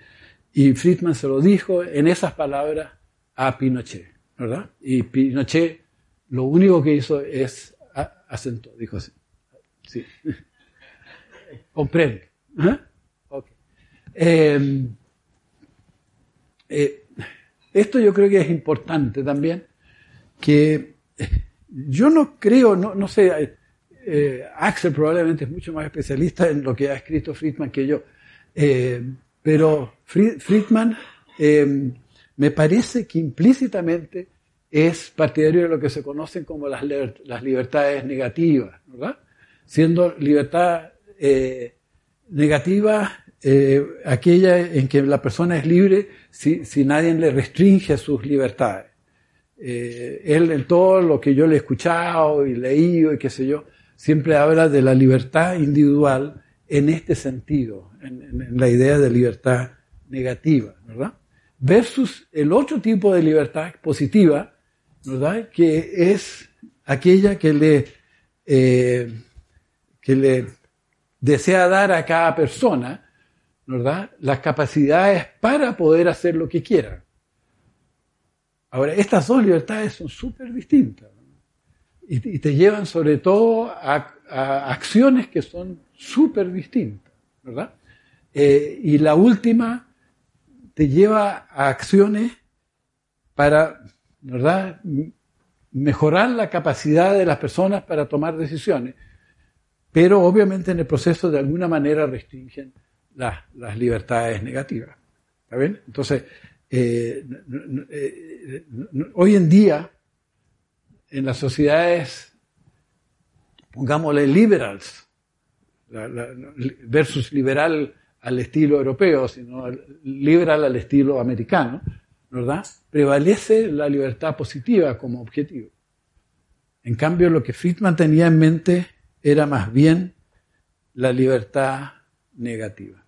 y Friedman se lo dijo en esas palabras a Pinochet, ¿verdad? Y Pinochet lo único que hizo es acentó, dijo así. Sí. Comprende. ¿eh? Em, eh, esto yo creo que es importante también, que yo no creo, no, no sé, eh, Axel probablemente es mucho más especialista en lo que ha escrito Friedman que yo, eh, pero Friedman eh, me parece que implícitamente es partidario de lo que se conocen como las, las libertades negativas, ¿verdad? Siendo libertad eh, negativa eh, aquella en que la persona es libre si, si nadie le restringe sus libertades. Eh, él en todo lo que yo le he escuchado y leído y qué sé yo, siempre habla de la libertad individual en este sentido, en, la idea de libertad negativa, ¿verdad? Versus el otro tipo de libertad positiva, ¿verdad? Que es aquella que le, eh, que le desea dar a cada persona, ¿verdad? Las capacidades para poder hacer lo que quiera. Ahora, estas dos libertades son súper distintas y, te llevan sobre todo a, acciones que son súper distintas, ¿verdad? Eh, y la última te lleva a acciones para, ¿verdad? Mejorar la capacidad de las personas para tomar decisiones, pero obviamente en el proceso de alguna manera restringen las, las libertades negativas. ¿Está bien? Entonces, eh, eh, hoy en día, en las sociedades, pongámosle liberals, versus liberal al estilo europeo, sino liberal al estilo americano, ¿verdad? Prevalece la libertad positiva como objetivo. En cambio, lo que Friedman tenía en mente era más bien la libertad negativa.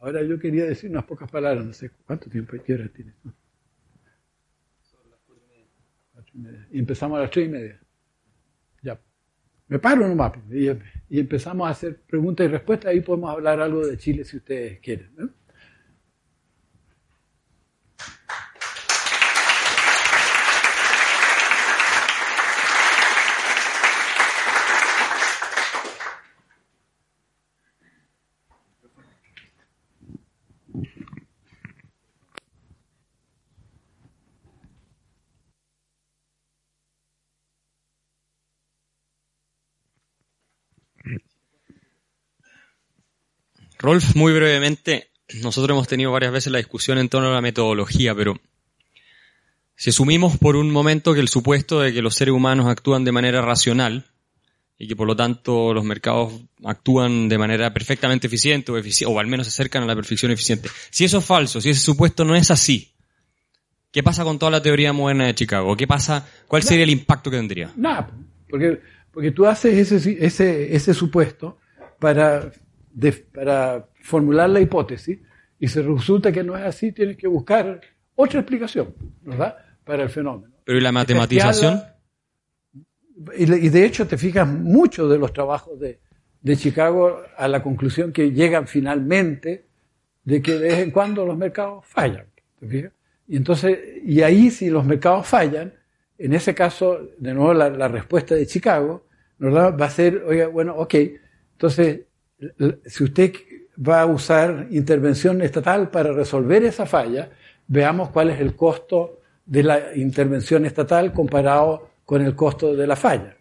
Ahora yo quería decir unas pocas palabras, no sé cuánto tiempo y qué hora tiene. Son las cuatro y media. Y empezamos a las tres y media. Ya. Me paro nomás pues, y empezamos a hacer preguntas y respuestas. Ahí podemos hablar algo de Chile si ustedes quieren. ¿no? Rolf, muy brevemente, nosotros hemos tenido varias veces la discusión en torno a la metodología, pero si asumimos por un momento que el supuesto de que los seres humanos actúan de manera racional y que por lo tanto los mercados actúan de manera perfectamente eficiente o, o al menos se acercan a la perfección eficiente, si eso es falso, si ese supuesto no es así, ¿qué pasa con toda la teoría moderna de Chicago? ¿Qué pasa? ¿Cuál sería el impacto que tendría? Nada, porque, porque tú haces ese, ese, ese supuesto para para formular la hipótesis y si resulta que no es así, tienes que buscar otra explicación, ¿verdad? Para el fenómeno. Pero ¿y la matematización? Y, de hecho te fijas mucho de los trabajos de, de Chicago a la conclusión que llegan finalmente de que de vez en cuando los mercados fallan. ¿te fijas? Y entonces, y ahí si los mercados fallan, en ese caso, de nuevo la, la respuesta de Chicago, ¿verdad? Va a ser, oiga, bueno, ok, entonces si usted va a usar intervención estatal para resolver esa falla, veamos cuál es el costo de la intervención estatal comparado con el costo de la falla.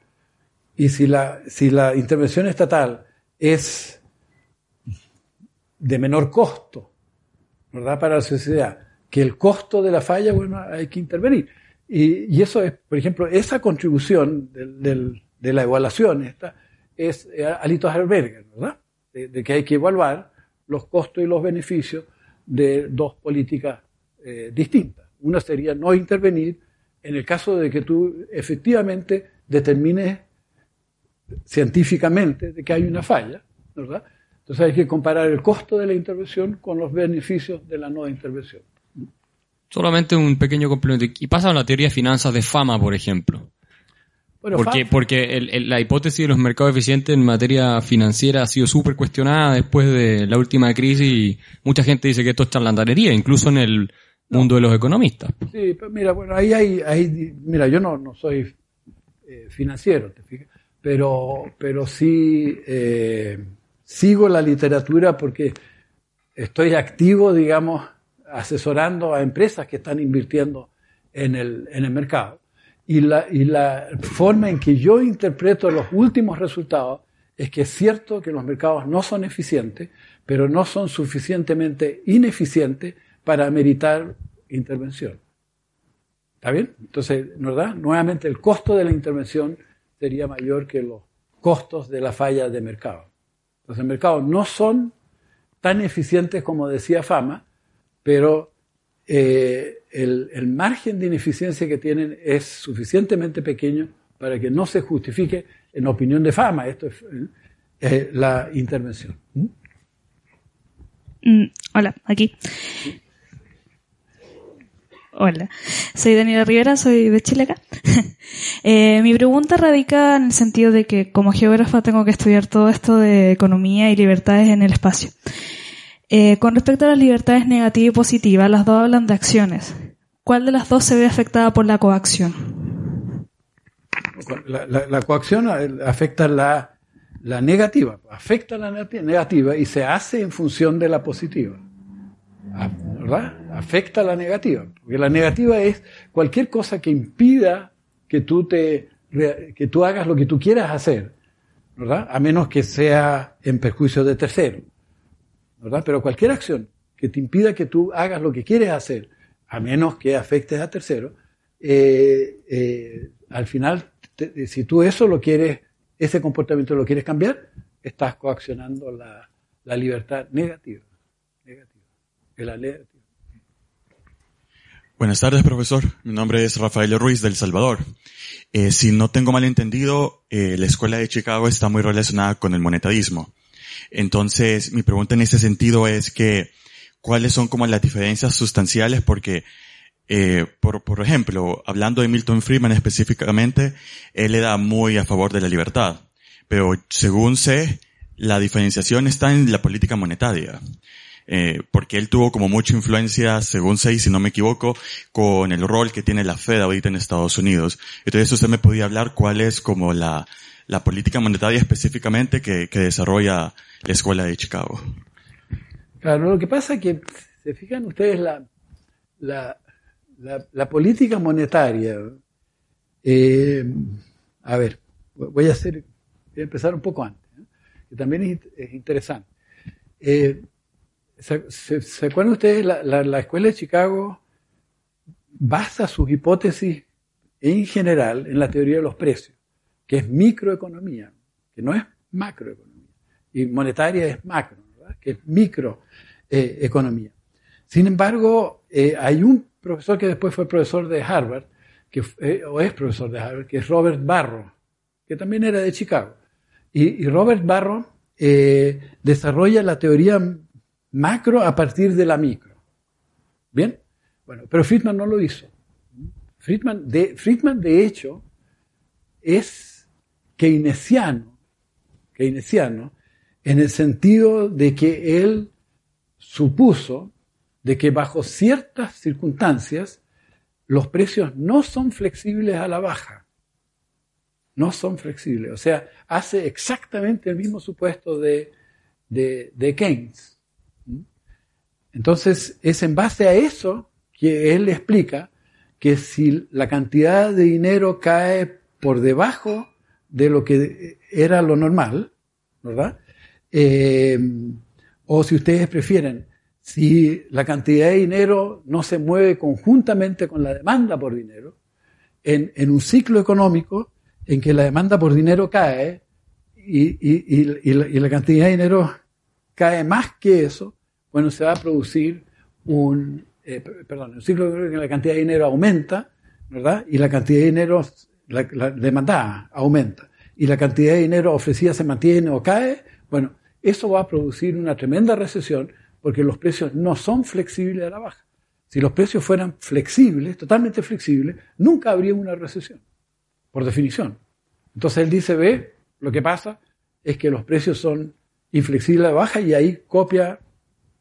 Y si la, intervención estatal es de menor costo, ¿verdad? Para la sociedad, que el costo de la falla, bueno, hay que intervenir. Y, eso es, por ejemplo, esa contribución de la evaluación esta, es eh, Alito Herberger, ¿verdad? De, que hay que evaluar los costos y los beneficios de dos políticas eh, distintas. Una sería no intervenir en el caso de que tú efectivamente determines científicamente de que hay una falla, ¿verdad? Entonces hay que comparar el costo de la intervención con los beneficios de la no intervención. Solamente un pequeño complemento. Y pasa la teoría de finanzas de fama, por ejemplo porque porque la hipótesis de los mercados eficientes en materia financiera ha sido súper cuestionada después de la última crisis y mucha gente dice que esto es charlatanería, incluso en el mundo de los economistas. Sí, pero mira, bueno, ahí hay, mira, yo no, no soy eh, financiero, ¿te fijas? Pero, pero sí eh, sigo la literatura porque estoy activo, digamos, asesorando a empresas que están invirtiendo en el, en el mercado. Y la, y la forma en que yo interpreto los últimos resultados es que es cierto que los mercados no son eficientes, pero no son suficientemente ineficientes para meritar intervención. ¿Está bien? Entonces, ¿verdad? Nuevamente el costo de la intervención sería mayor que los costos de la falla de mercado. Los mercados no son tan eficientes como decía Fama, pero eh, el, margen de ineficiencia que tienen es suficientemente pequeño para que no se justifique, en opinión de Fama, esto es eh, la intervención. ¿Mm? Mm, hola, aquí. Hola, soy Daniela Rivera, soy de Chile acá. Eh, mi pregunta radica en el sentido de que como geógrafa tengo que estudiar todo esto de economía y libertades en el espacio. Eh, con respecto a las libertades negativa y positiva, las dos hablan de acciones. ¿Cuál de las dos se ve afectada por la coacción? La, coacción afecta la, la negativa, afecta la negativa y se hace en función de la positiva. Ah, ¿verdad? Afecta la negativa. Porque la negativa es cualquier cosa que impida que tú, te, que tú hagas lo que tú quieras hacer, ¿verdad? A menos que sea en perjuicio de tercero, ¿verdad? Pero cualquier acción que te impida que tú hagas lo que quieres hacer, a menos que afectes a tercero, eh, eh, al final, si tú eso lo quieres, ese comportamiento lo quieres cambiar, estás coaccionando la, la libertad negativa. negativa. Buenas tardes, profesor. Mi nombre es Rafael Ruiz del Salvador. Eh, si no tengo mal entendido, eh, la escuela de Chicago está muy relacionada con el monetarismo. Entonces, mi pregunta en ese sentido es que, ¿cuáles son como las diferencias sustanciales? Porque, eh, por, por ejemplo, hablando de Milton Friedman específicamente, él le da muy a favor de la libertad. Pero según sé, la diferenciación está en la política monetaria eh, porque él tuvo como mucha influencia, según sé, si no me equivoco, con el rol que tiene la Fed ahorita en Estados Unidos. Entonces usted me podía hablar cuál es como la, la política monetaria específicamente que, que desarrolla la Escuela de Chicago. Claro, lo que pasa es que, se fijan ustedes, la, la, la, política monetaria, eh, a ver, voy a hacer, voy a empezar un poco antes, que también es, es interesante. Eh, ¿Se, acuerdan ustedes? La, Escuela de Chicago basa sus hipótesis en general en la teoría de los precios, que es microeconomía, que no es macroeconomía. Y monetaria es macro, que es microeconomía. Sin embargo, eh, hay un profesor que después fue profesor de Harvard, que, eh, o es profesor de Harvard, que es Robert Barro, que también era de Chicago. Y, Robert Barro eh, desarrolla la teoría macro a partir de la micro. ¿Bien? Bueno, pero Friedman no lo hizo. Friedman, de, Friedman, de hecho, es keynesiano, keynesiano, en el sentido de que él supuso de que bajo ciertas circunstancias los precios no son flexibles a la baja. No son flexibles. O sea, hace exactamente el mismo supuesto de, de Keynes. Entonces, es en base a eso que él explica que si la cantidad de dinero cae por debajo de lo que era lo normal, ¿verdad? Eh, o si ustedes prefieren, si la cantidad de dinero no se mueve conjuntamente con la demanda por dinero, en, un ciclo económico en que la demanda por dinero cae y la cantidad de dinero cae más que eso, bueno, se va a producir un, eh, perdón, un ciclo en que la cantidad de dinero aumenta, ¿verdad? Y la cantidad de dinero, la, demanda aumenta. Y la cantidad de dinero ofrecida se mantiene o cae, bueno, eso va a producir una tremenda recesión porque los precios no son flexibles a la baja. Si los precios fueran flexibles, totalmente flexibles, nunca habría una recesión, por definición. Entonces él dice, ve, lo que pasa es que los precios son inflexibles a la baja y ahí copia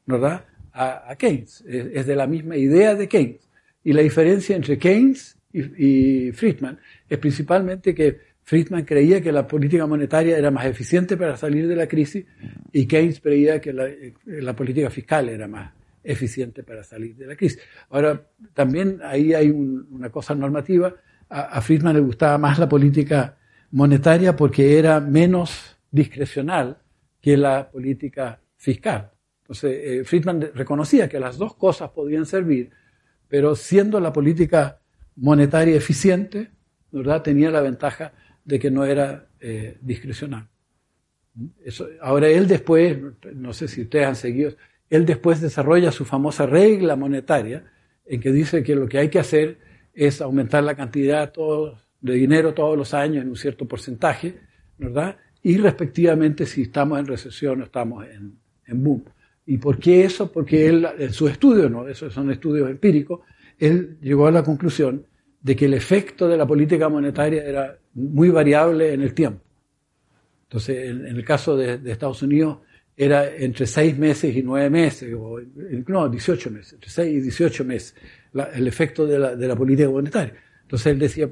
¿verdad? A, Keynes. Es, de la misma idea de Keynes. Y la diferencia entre Keynes y, Friedman es principalmente que Friedman creía que la política monetaria era más eficiente para salir de la crisis y Keynes creía que la, política fiscal era más eficiente para salir de la crisis. Ahora, también ahí hay una cosa normativa. A, a, Friedman le gustaba más la política monetaria porque era menos discrecional que la política fiscal. Entonces, eh, Friedman reconocía que las dos cosas podían servir, pero siendo la política monetaria eficiente, ¿verdad? tenía la ventaja de que no era eh, discrecional. Ahora él después, no sé si ustedes han seguido, él después desarrolla su famosa regla monetaria en que dice que lo que hay que hacer es aumentar la cantidad de dinero todos los años en un cierto porcentaje, ¿verdad? Y respectivamente si estamos en recesión o estamos en, boom. ¿Y por qué eso? Porque él, en su estudio, ¿no? Esos son estudios empíricos, él llegó a la conclusión de que el efecto de la política monetaria era muy variable en el tiempo. Entonces, en, el caso de, Estados Unidos, era entre seis meses y nueve meses, o no, 18 meses, entre seis y 18 meses, el efecto de la, de la, política monetaria. Entonces él decía,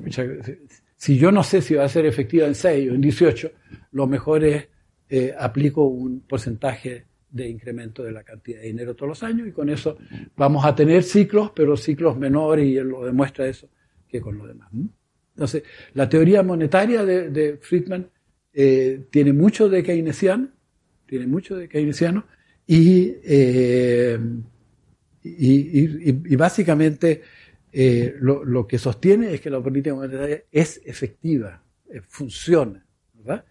si yo no sé si va a ser efectiva en 6 o en 18, lo mejor es eh, aplico un porcentaje de incremento de la cantidad de dinero todos los años y con eso vamos a tener ciclos, pero ciclos menores y él lo demuestra eso que con lo demás. Entonces, la teoría monetaria de, Friedman eh, tiene mucho de keynesiano, tiene mucho de keynesiano y, eh, y, básicamente eh, lo, que sostiene es que la política monetaria es efectiva, funciona, ¿verdad?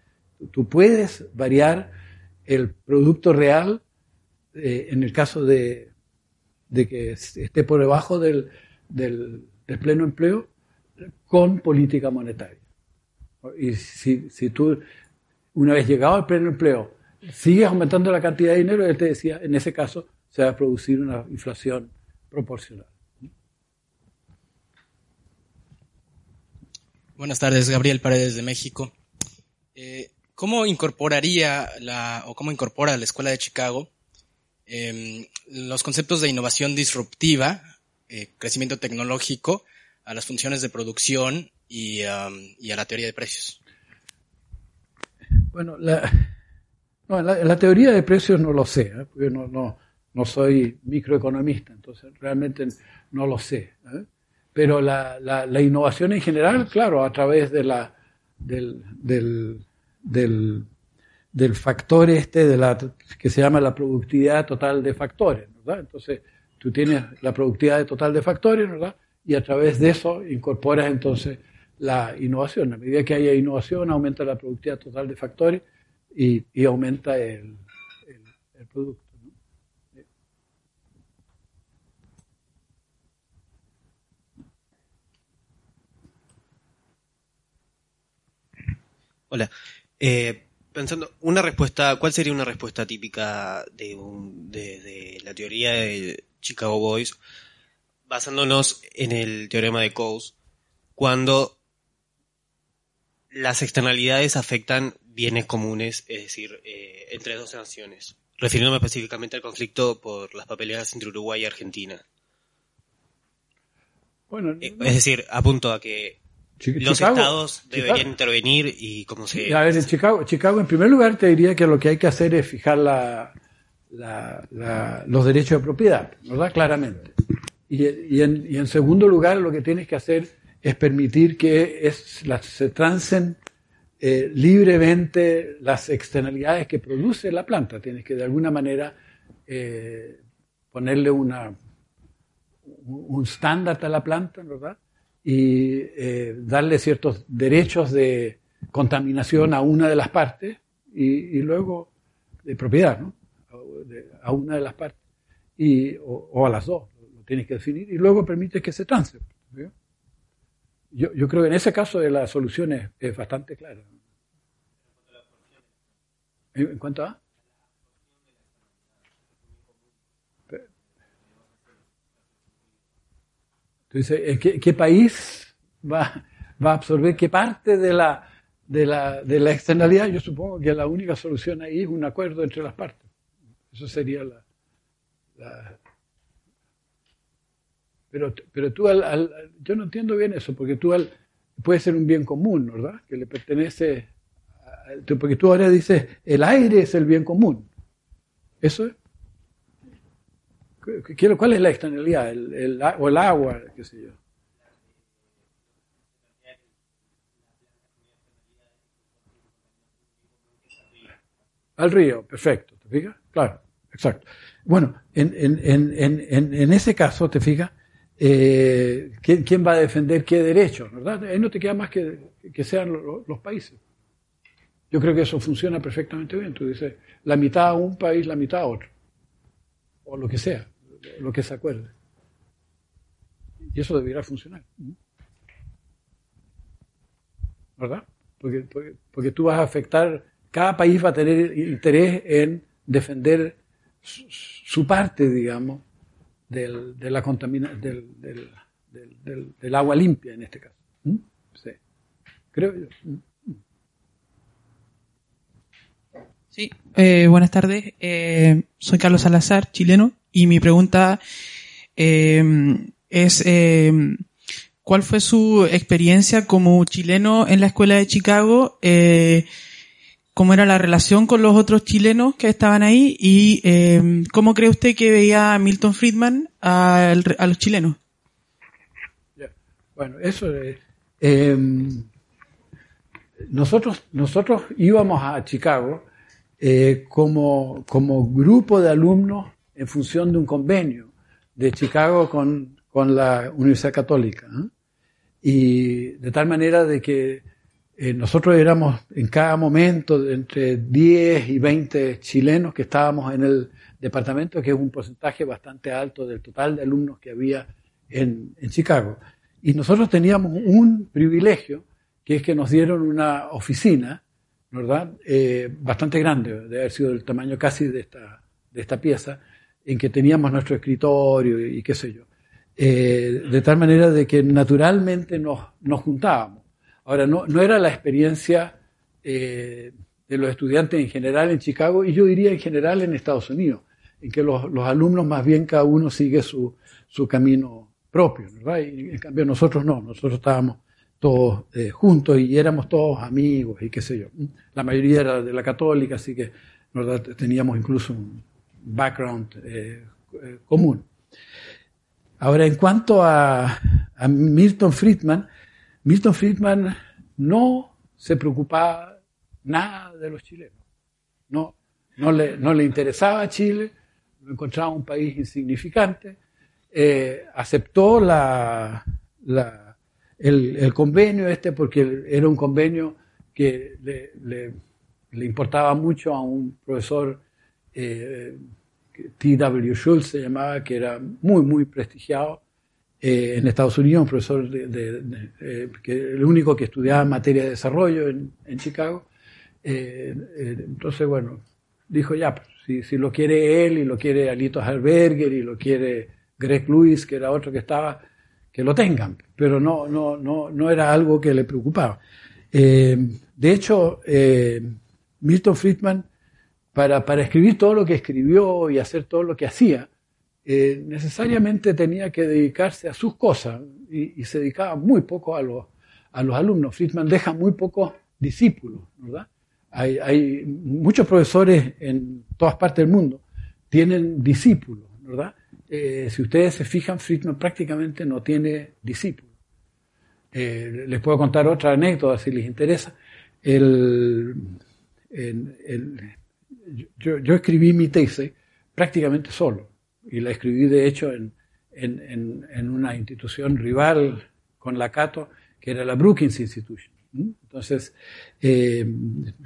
Tú puedes variar el producto real en el caso de, que esté por debajo del, del pleno empleo con política monetaria. Y si, si tú, una vez llegado al pleno empleo, sigues aumentando la cantidad de dinero, él te decía, en ese caso se va a producir una inflación proporcional. Buenas tardes, Gabriel Paredes de México. Eh, ¿Cómo incorporaría la, o cómo incorpora la Escuela de Chicago em, los conceptos de innovación disruptiva, eh, crecimiento tecnológico a las funciones de producción y, a la teoría de precios? Bueno, la, la, teoría de precios no lo sé, ¿eh? porque no, no, no, soy microeconomista, entonces realmente no lo sé. ¿eh? Pero la, la, innovación en general, claro, a través de la, del, del, del, del factor este de la, que se llama la productividad total de factores, ¿verdad? Entonces, tú tienes la productividad total de factores, y a través de eso incorporas entonces la innovación. A medida que haya innovación, aumenta la productividad total de factores y, aumenta el, producto. Hola. Eh, pensando, una respuesta, ¿cuál sería una respuesta típica de, de la teoría de Chicago Boys basándonos en el teorema de Coase, cuando las externalidades afectan bienes comunes, es decir, eh, entre dos naciones, refiriéndome específicamente al conflicto por las papeleras entre Uruguay y Argentina. Bueno, eh, es decir, apunto a que los estados deberían intervenir y como se... A ver, en Chicago, Chicago, en primer lugar, te diría que lo que hay que hacer es fijar la, los derechos de propiedad, ¿verdad? Claramente. Y, en, segundo lugar, lo que tienes que hacer es permitir que es, se trancen eh, libremente las externalidades que produce la planta. Tienes que de alguna manera eh, ponerle una, un estándar a la planta, ¿verdad? Y eh, darle ciertos derechos de contaminación a una de las partes y, luego de propiedad, ¿no? A una de las partes y, o a las dos tienes que definir y luego permite que se trance. Yo, yo, creo que en ese caso la solución es, bastante clara. ¿En, cuanto a? Entonces, ¿qué, ¿qué, país va, a absorber qué parte de la, externalidad? Yo supongo que la única solución ahí es un acuerdo entre las partes. Eso sería la, pero, pero tú al, yo no entiendo bien eso, porque tú al, puede ser un bien común, ¿verdad? Que le pertenece, porque tú ahora dices, el aire es el bien común. ¿Eso es? ¿Cuál es la externalidad? El, o el agua, qué sé yo. Al río, perfecto, ¿te fijas? Claro. exacto. Bueno, en, en, en, en ese caso, te fijas, eh, ¿quién, va a defender qué derechos? ¿verdad? Ahí no te queda más que, que sean los, países. Yo creo que eso funciona perfectamente bien. Tú dices, la mitad a un país, la mitad a otro. O lo que sea, lo que se acuerde. Y eso debería funcionar. ¿Verdad? Porque, porque, tú vas a afectar, cada país va a tener interés en defender su parte, digamos, del, de la contamina, del, del, del, agua limpia en este caso. Sí. Creo yo. Sí, eh, buenas tardes. Eh, soy Carlos Salazar, chileno, y mi pregunta eh, es ¿cuál fue su experiencia como chileno en la escuela de Chicago? cómo era la relación con los otros chilenos que estaban ahí y eh, cómo cree usted que veía Milton Friedman a, los chilenos. Bueno, eso eh, nosotros nosotros íbamos a Chicago eh, como como grupo de alumnos en función de un convenio de Chicago con, con la Universidad Católica y de tal manera de que eh, nosotros éramos en cada momento entre 10 y 20 chilenos que estábamos en el departamento, que es un porcentaje bastante alto del total de alumnos que había en, Chicago. Y nosotros teníamos un privilegio, que es que nos dieron una oficina, ¿verdad? Eh, bastante grande, de haber sido del tamaño casi de esta, de esta pieza, en que teníamos nuestro escritorio y, qué sé yo. Eh, de tal manera de que naturalmente nos, nos juntábamos. Ahora, no, no era la experiencia eh, de los estudiantes en general en Chicago y yo diría en general en Estados Unidos, en que los, los alumnos más bien cada uno sigue su, su camino propio, ¿verdad? Y en cambio nosotros no, nosotros estábamos todos eh, juntos y éramos todos amigos y qué sé yo. La mayoría era de la católica, así que ¿verdad? teníamos incluso un background eh, común. Ahora, en cuanto a, Milton Friedman, Milton Friedman no se preocupaba nada de los chilenos. No, no, le, no le interesaba Chile, lo encontraba un país insignificante. Eh, aceptó la, la, el, convenio este porque era un convenio que le, le, importaba mucho a un profesor eh, T.W. Schultz se llamaba, que era muy, muy prestigiado eh, en Estados Unidos, un profesor de, eh, que el único que estudiaba materia de desarrollo en, Chicago. Eh, entonces, bueno, dijo ya, pues, si, si, lo quiere él y lo quiere Alito Halberger y lo quiere Greg Lewis, que era otro que estaba, que lo tengan, pero no, no, no, no era algo que le preocupaba. de hecho, Milton Friedman, para, escribir todo lo que escribió y hacer todo lo que hacía, eh, necesariamente tenía que dedicarse a sus cosas y, se dedicaba muy poco a los, a los alumnos. Friedman deja muy pocos discípulos, ¿verdad? Hay, hay, muchos profesores en todas partes del mundo tienen discípulos, ¿verdad? Eh, si ustedes se fijan, Friedman prácticamente no tiene discípulos. Eh, les puedo contar otra anécdota si les interesa. El, yo, yo escribí mi tesis prácticamente solo y la escribí de hecho en, en, en, una institución rival con la Cato, que era la Brookings Institution. Entonces, eh,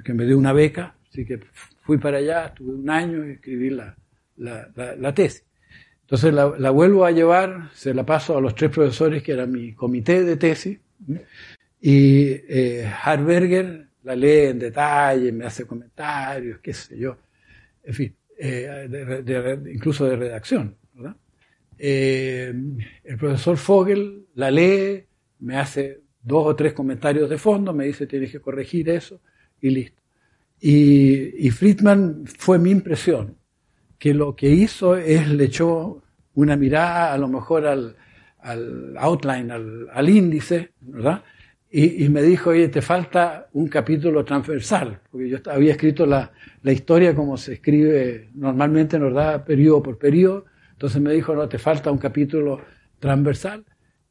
que me dio una beca, así que fui para allá, estuve un año y escribí la, la, la, tesis. Entonces la, la, vuelvo a llevar, se la paso a los tres profesores que era mi comité de tesis, y eh, Harberger la lee en detalle, me hace comentarios, qué sé yo, en fin. Eh, incluso de redacción. Eh, el profesor Fogel la lee, me hace dos o tres comentarios de fondo, me dice tienes que corregir eso y listo. Y, Friedman fue mi impresión, que lo que hizo es le echó una mirada a lo mejor al, outline, al, al índice, ¿verdad? Y, me dijo, oye, te falta un capítulo transversal, porque yo había escrito la, la historia como se escribe normalmente, nos da periodo por periodo, entonces me dijo, no, te falta un capítulo transversal,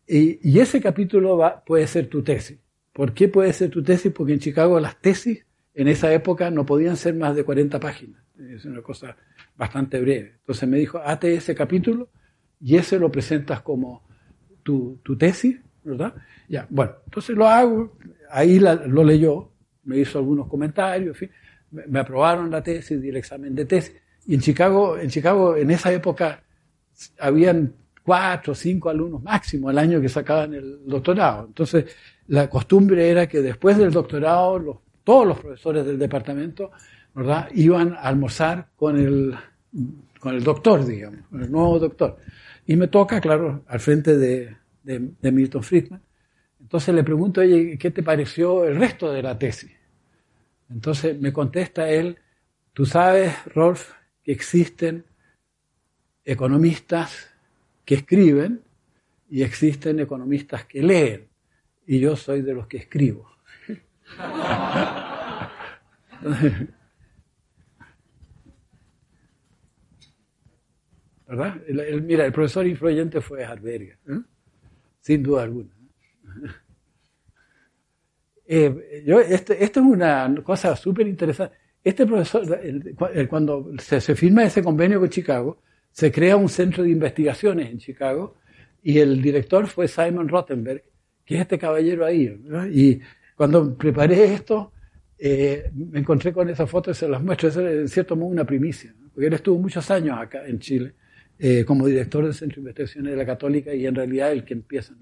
y, y ese capítulo va, puede ser tu tesis. ¿Por qué puede ser tu tesis? Porque en Chicago las tesis en esa época no podían ser más de 40 páginas, Es una cosa bastante breve. Entonces me dijo, hazte ese capítulo y ese lo presentas como tu, tu tesis, ¿verdad? Ya, bueno, entonces lo hago, ahí lo leyó, me hizo algunos comentarios, en fin, me, aprobaron la tesis, di el examen de tesis. Y en Chicago, en Chicago, en esa época, habían cuatro o cinco alumnos máximo al año que sacaban el doctorado. Entonces, la costumbre era que después del doctorado, todos los profesores del departamento, ¿verdad?, iban a almorzar con el, con el doctor, digamos, con el nuevo doctor. Y me toca, claro, al frente de, de Milton Friedman. Entonces le pregunto, oye, ¿qué te pareció el resto de la tesis? Entonces me contesta él, tú sabes, Rolf, que existen economistas que escriben y existen economistas que leen, y yo soy de los que escribo. ¿Verdad? mira, el profesor influyente fue Harberger, ¿eh? Sin duda alguna. Eh, yo, este, esto es una cosa súper interesante. Este profesor, cuando se, firma ese convenio con Chicago, se crea un centro de investigaciones en Chicago y el director fue Simon Rottenberg, que es este caballero ahí. Y cuando preparé esto, eh, me encontré con esa foto y se las muestro. Es en cierto modo una primicia, porque él estuvo muchos años acá en Chile eh, como director del Centro de Investigaciones de la Católica y en realidad el que empieza.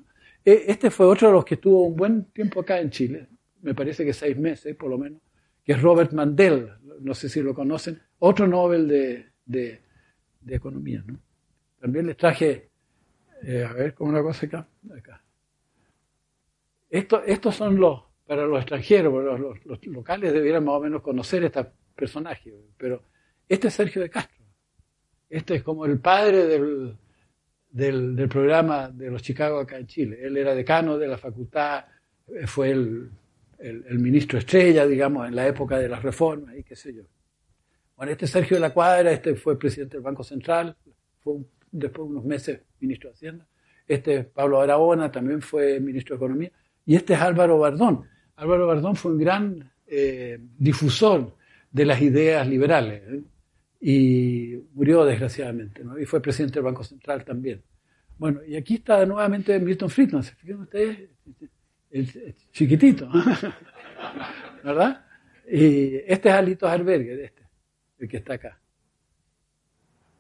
este fue otro de los que estuvo un buen tiempo acá en Chile me parece que seis meses por lo menos, que es Robert Mandel, no sé si lo conocen, otro Nobel de, de, Economía. ¿no? También les traje, eh, a ver, como una cosa acá. acá. Esto, estos son los, para los extranjeros, los, locales debieran más o menos conocer este personaje, pero este es Sergio de Castro. Este es como el padre del, del, programa de los Chicago acá en Chile. Él era decano de la facultad, fue el el, ministro estrella, digamos, en la época de las reformas y qué sé yo. Bueno, este Sergio de la Cuadra, este fue presidente del Banco Central, fue después de unos meses ministro de Hacienda. Este Pablo Aragona también fue ministro de Economía. Y este es Álvaro Bardón. Álvaro Bardón fue un gran eh, difusor de las ideas liberales ¿eh? Y murió desgraciadamente. ¿no? Y fue presidente del Banco Central también. Bueno, y aquí está nuevamente Milton Friedman. ¿Se fijan ustedes? el chiquitito, ¿verdad? Y este es Alito Harberger, este, el que está acá.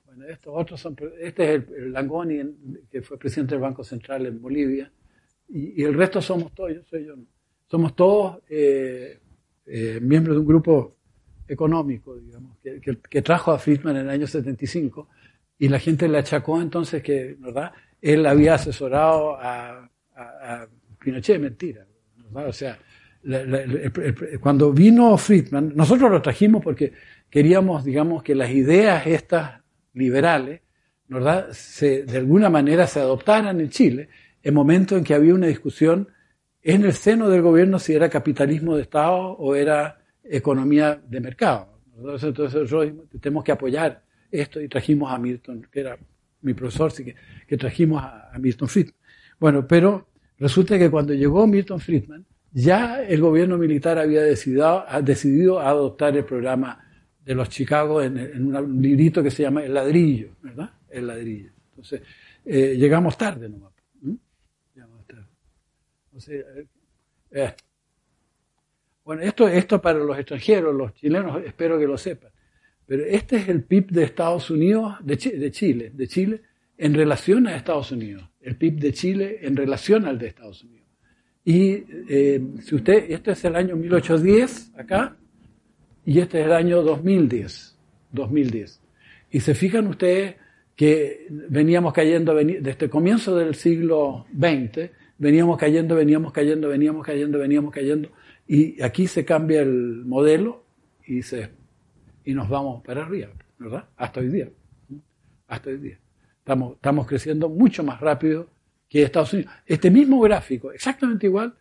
Bueno, estos otros son, este es el, Langoni, que fue presidente del Banco Central en Bolivia, y, el resto somos todos, yo soy yo, somos todos eh, eh, miembros de un grupo económico, digamos, que, trajo a Friedman en el año 75, y la gente le achacó entonces que, ¿verdad? Él había asesorado a Pinochet, mentira. O sea, cuando vino Friedman, nosotros lo trajimos porque queríamos, digamos, que las ideas estas liberales, ¿verdad?, se, de alguna manera se adoptaran en Chile, en momento en que había una discusión en el seno del gobierno si era capitalismo de Estado o era economía de mercado. Entonces, nosotros tenemos que apoyar esto y trajimos a Milton, que era mi profesor, sí que, trajimos a, Milton Friedman. Bueno, pero Resulta que cuando llegó Milton Friedman, ya el gobierno militar había decidido, adoptar el programa de los Chicago en, un librito que se llama El ladrillo, ¿verdad? El ladrillo. Entonces, eh, llegamos tarde nomás. Llegamos tarde. Eh, eh. Bueno, esto, esto para los extranjeros, los chilenos, espero que lo sepan. Pero este es el PIB de Estados Unidos, de, de Chile, de Chile, en relación a Estados Unidos, el PIB de Chile en relación al de Estados Unidos. Y eh, si usted, este es el año 1810 acá, y este es el año 2010, 2010. Y se fijan ustedes que veníamos cayendo desde el comienzo del siglo XX, veníamos cayendo, veníamos cayendo, veníamos cayendo, veníamos cayendo, y aquí se cambia el modelo y, se, y nos vamos para arriba, ¿verdad? Hasta hoy día. Hasta hoy día. Estamos, estamos creciendo mucho más rápido que Estados Unidos. Este mismo gráfico, exactamente igual,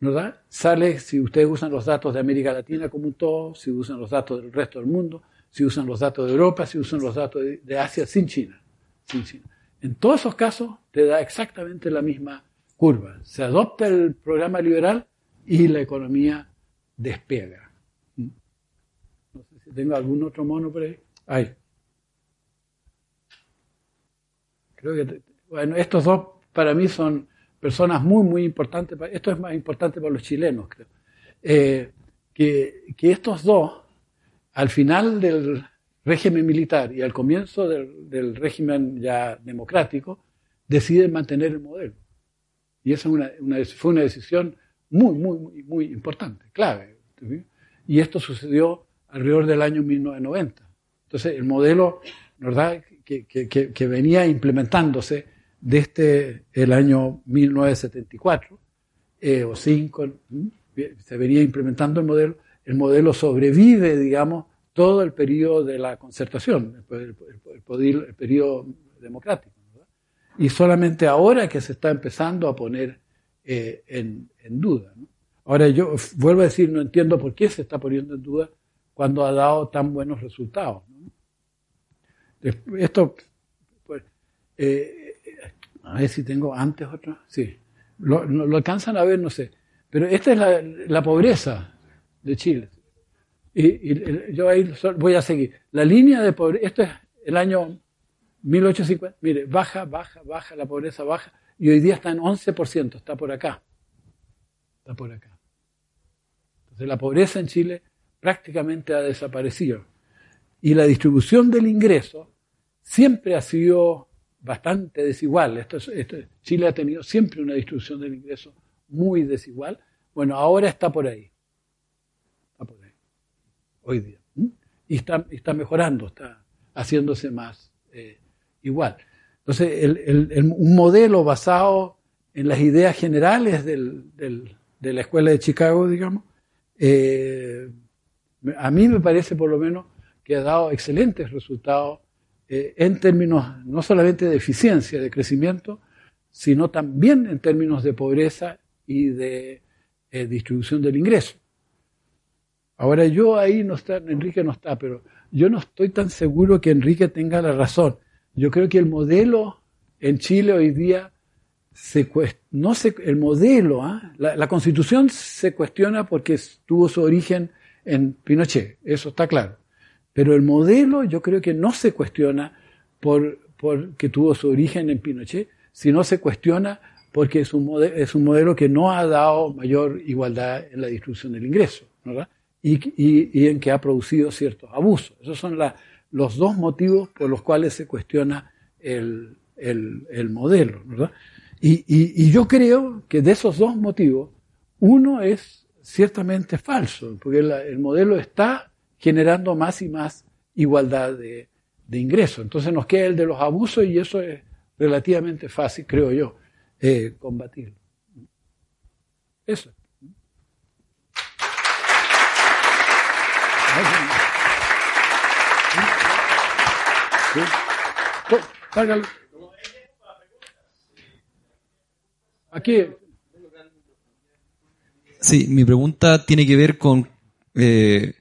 ¿verdad? Sale si ustedes usan los datos de América Latina como un todo, si usan los datos del resto del mundo, si usan los datos de Europa, si usan los datos de, Asia sin China, sin China. En todos esos casos te da exactamente la misma curva. Se adopta el programa liberal y la economía despega. No sé si ¿Tengo algún otro mono por ahí? Ahí. Creo que, bueno, estos dos para mí son personas muy, muy importantes. Esto es más importante para los chilenos, creo. Eh, que, que, estos dos, al final del régimen militar y al comienzo del, del régimen ya democrático, deciden mantener el modelo. Y esa una, una, fue una decisión muy, muy, muy, muy importante, clave. Y esto sucedió alrededor del año 1990. Entonces, el modelo, ¿verdad?, que, que, que venía implementándose desde el año 1974 eh, o 5, se venía implementando el modelo. El modelo sobrevive, digamos, todo el periodo de la concertación, el, el, periodo democrático. Y solamente ahora que se está empezando a poner eh, en, duda. Ahora yo vuelvo a decir, no entiendo por qué se está poniendo en duda cuando ha dado tan buenos resultados. Esto, pues, eh, a ver si tengo antes otro. Sí. Lo, lo, alcanzan a ver, no sé. Pero esta es la, la pobreza de Chile. Y, y, yo ahí voy a seguir. La línea de pobreza, esto es el año 1850. Mire, baja, baja, baja, la pobreza baja. Y hoy día está en 11%, está por acá. Está por acá. Entonces la pobreza en Chile prácticamente ha desaparecido. Y la distribución del ingreso siempre ha sido bastante desigual. Chile ha tenido siempre una distribución del ingreso muy desigual. Bueno, ahora está por ahí. Está por ahí. Hoy día. Y está, está mejorando, está haciéndose más eh, igual. Entonces, el, un modelo basado en las ideas generales del, del, de la escuela de Chicago, digamos, eh, a mí me parece por lo menos que ha dado excelentes resultados eh, en términos no solamente de eficiencia, de crecimiento, sino también en términos de pobreza y de eh, distribución del ingreso. Ahora yo ahí no está, Enrique no está, pero yo no estoy tan seguro que Enrique tenga la razón. Yo creo que el modelo en Chile hoy día se no se, el modelo, ¿ah? la, constitución se cuestiona porque tuvo su origen en Pinochet, eso está claro. Pero el modelo yo creo que no se cuestiona por, porque tuvo su origen en Pinochet, sino se cuestiona porque es un, modelo, es un modelo que no ha dado mayor igualdad en la distribución del ingreso, ¿verdad? Y, y, y en que ha producido ciertos abusos. Esos son la, los dos motivos por los cuales se cuestiona el, el, el modelo, ¿verdad? Y, y, yo creo que de esos dos motivos, uno es ciertamente falso, porque el modelo está generando más y más igualdad de, de ingresos. Entonces nos queda el de los abusos y eso es relativamente fácil, creo yo, eh, combatirlo. Eso. Aquí. Sí, mi pregunta tiene que ver con eh,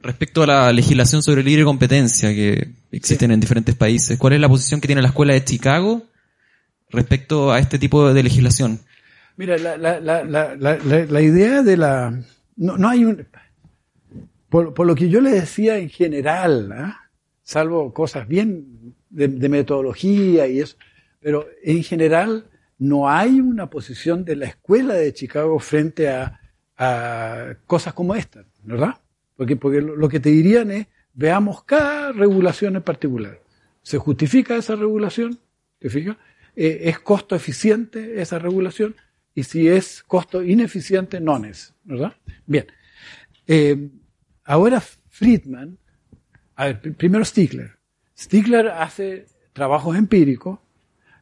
respecto a la legislación sobre libre competencia que existen en diferentes países, ¿cuál es la posición que tiene la Escuela de Chicago respecto a este tipo de legislación? Mira, la, la, la, la idea de la... No, no hay un... Por, por, lo que yo le decía en general, ¿ah? Salvo cosas bien de, metodología y eso, pero en general no hay una posición de la escuela de Chicago frente a, a cosas como esta, ¿verdad? Porque, porque lo que te dirían es, veamos cada regulación en particular. ¿Se justifica esa regulación? ¿Te fijas? Eh, ¿Es costo eficiente esa regulación? Y si es costo ineficiente, no es. ¿Verdad? Bien. Eh, ahora Friedman, a ver, primero Stigler. Stigler hace trabajos empíricos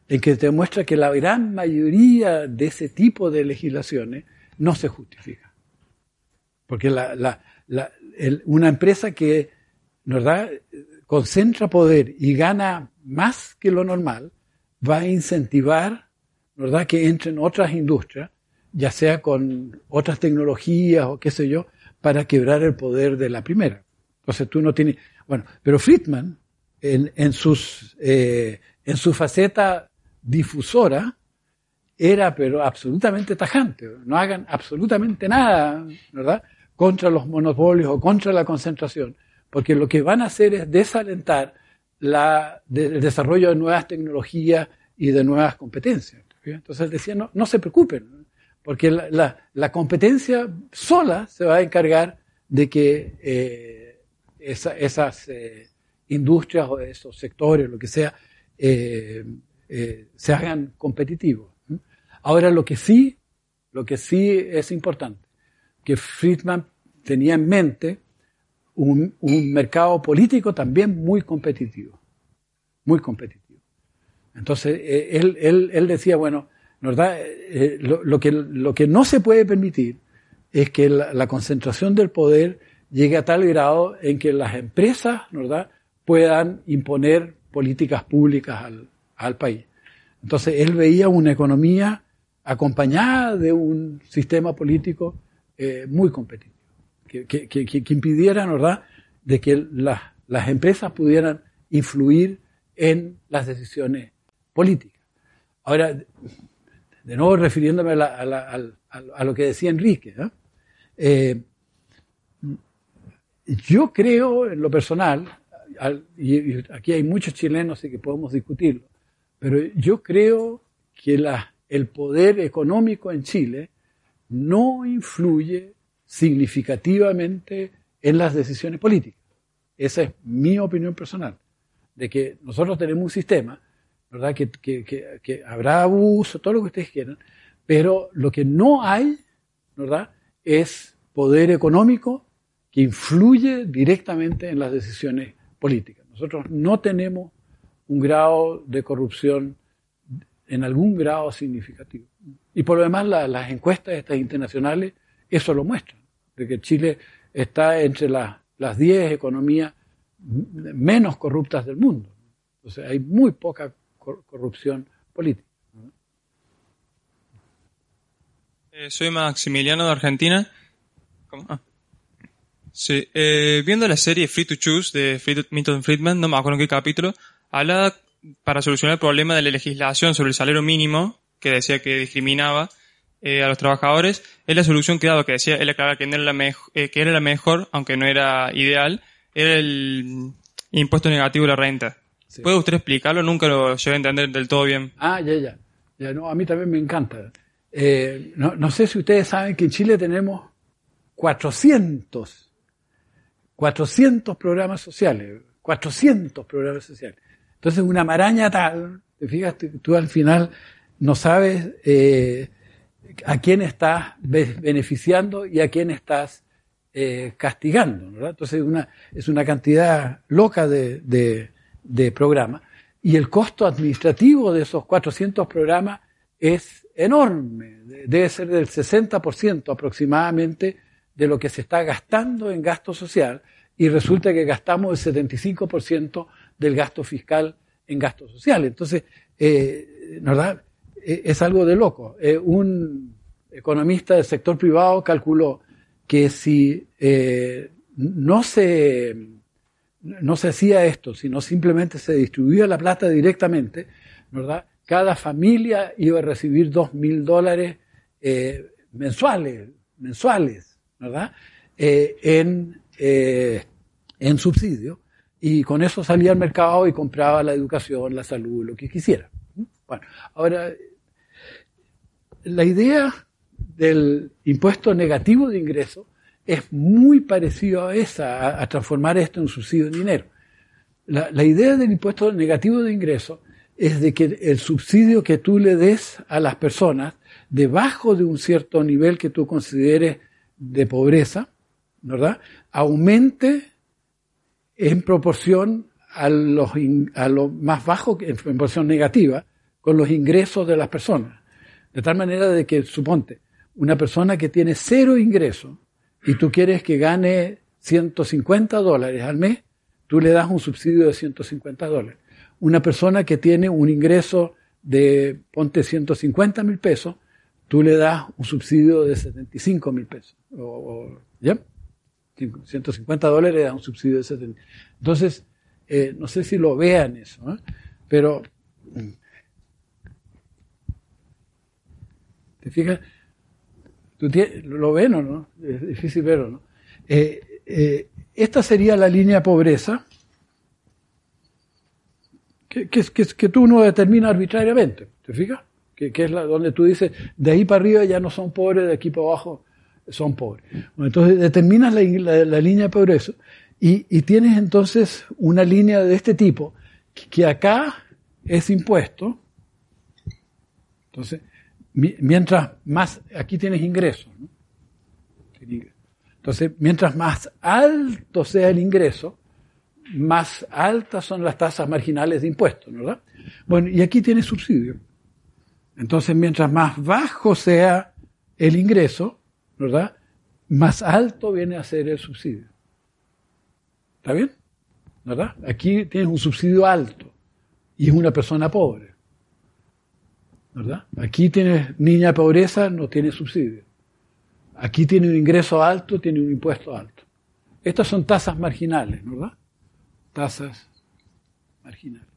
en que demuestra que la gran mayoría de ese tipo de legislaciones no se justifica. Porque una empresa que ¿verdad? concentra poder y gana más que lo normal, va a incentivar ¿verdad? que entren otras industrias, ya sea con otras tecnologías o qué sé yo, para quebrar el poder de la primera. Entonces tú no tienes... Bueno, pero Friedman, en, en, sus, eh, en su faceta difusora, era pero absolutamente tajante. No hagan absolutamente nada, ¿verdad? contra los monopolios o contra la concentración, porque lo que van a hacer es desalentar la, el desarrollo de nuevas tecnologías y de nuevas competencias. Entonces decía, no, no se preocupen, porque la, competencia sola se va a encargar de que eh, esas eh, industrias o esos sectores, lo que sea, eh, se hagan competitivos. Ahora lo que sí, lo que sí es importante, que Friedman tenía en mente un, un mercado político también muy competitivo, muy competitivo. Entonces él, él, decía, bueno, ¿verdad? Eh, lo, que, lo que no se puede permitir es que la, concentración del poder llegue a tal grado en que las empresas ¿verdad? puedan imponer políticas públicas al, al país. Entonces él veía una economía acompañada de un sistema político eh, muy competitivo, que, que, que, que, impidiera, ¿verdad?, de que las, las empresas pudieran influir en las decisiones políticas. Ahora, de nuevo refiriéndome a, lo que decía Enrique, eh, yo creo en lo personal, y aquí hay muchos chilenos y que podemos discutirlo, pero yo creo que el poder económico en Chile no influye significativamente en las decisiones políticas. Esa es mi opinión personal, de que nosotros tenemos un sistema ¿verdad? Que, que, habrá abuso, todo lo que ustedes quieran, pero lo que no hay, ¿verdad? Es poder económico que influye directamente en las decisiones políticas. Nosotros no tenemos un grado de corrupción en algún grado significativo. Y por lo demás, las encuestas estas internacionales eso lo muestran, de que Chile está entre las 10 economías menos corruptas del mundo. Entonces hay muy poca corrupción política. Eh, soy Maximiliano de Argentina. Ah. Sí, eh, viendo la serie Free to Choose de Milton Friedman, no me acuerdo en qué capítulo, habla para solucionar el problema de la legislación sobre el salario mínimo, que decía que discriminaba eh, a los trabajadores, es la solución que dado, que decía, él aclaraba que, era la que era la mejor, aunque no era ideal, era el impuesto negativo de la renta. ¿Puede usted explicarlo? Nunca lo llegué a entender del todo bien. Ah, ya, ya. ya no, a mí también me encanta. Eh, no, no, sé si ustedes saben que en Chile tenemos 400, 400 programas sociales, 400 programas sociales. Entonces, una maraña tal, te fijas, tú al final no sabes eh, a quién estás beneficiando y a quién estás eh, castigando. ¿verdad? Entonces, una, es una cantidad loca de, de de programa y el costo administrativo de esos 400 programas es enorme, debe ser del 60% aproximadamente de lo que se está gastando en gasto social y resulta que gastamos el 75% del gasto fiscal en gasto social. Entonces, eh, ¿verdad? E, es algo de loco. Eh, un economista del sector privado calculó que si eh, no se no se hacía esto, sino simplemente se distribuía la plata directamente, ¿verdad? Cada familia iba a recibir dos mil dólares mensuales, mensuales, ¿verdad? Eh, en, eh, en subsidio, y con eso salía al mercado y compraba la educación, la salud, lo que quisiera. Bueno, ahora, la idea del impuesto negativo de ingreso es muy parecido a esa, a, transformar esto en subsidio de dinero. La, la, idea del impuesto negativo de ingreso es de que el subsidio que tú le des a las personas debajo de un cierto nivel que tú consideres de pobreza, ¿verdad? Aumente en proporción a los, a lo más bajo, en proporción negativa, con los ingresos de las personas. De tal manera de que, suponte, una persona que tiene cero ingresos, y tú quieres que gane 150 dólares al mes, tú le das un subsidio de 150 dólares. Una persona que tiene un ingreso de, ponte 150 mil pesos, tú le das un subsidio de 75 mil pesos. O, ¿Ya? 150 dólares le das un subsidio de 70. Entonces, eh, no sé si lo vean eso, ¿eh? pero ¿te fijas? ¿Tú lo ven o no? Es difícil verlo, ¿no? Eh, eh, esta sería la línea pobreza que, que, que, tú no determinas arbitrariamente, ¿te fijas? Que, es la, donde tú dices, de ahí para arriba ya no son pobres, de aquí para abajo son pobres. entonces determinas la, la, línea de pobreza y, y, tienes entonces una línea de este tipo, que acá es impuesto, entonces, mientras más, aquí tienes ingresos. Entonces, mientras más alto sea el ingreso, más altas son las tasas marginales de impuestos, ¿verdad? Bueno, y aquí tiene subsidio. Entonces, mientras más bajo sea el ingreso, ¿verdad? Más alto viene a ser el subsidio. ¿Está bien? ¿Verdad? Aquí tienes un subsidio alto y es una persona pobre. ¿Verdad? Aquí tienes niña pobreza, no tiene subsidio. Aquí tiene un ingreso alto, tiene un impuesto alto. Estas son tasas marginales, ¿verdad? tasas marginales.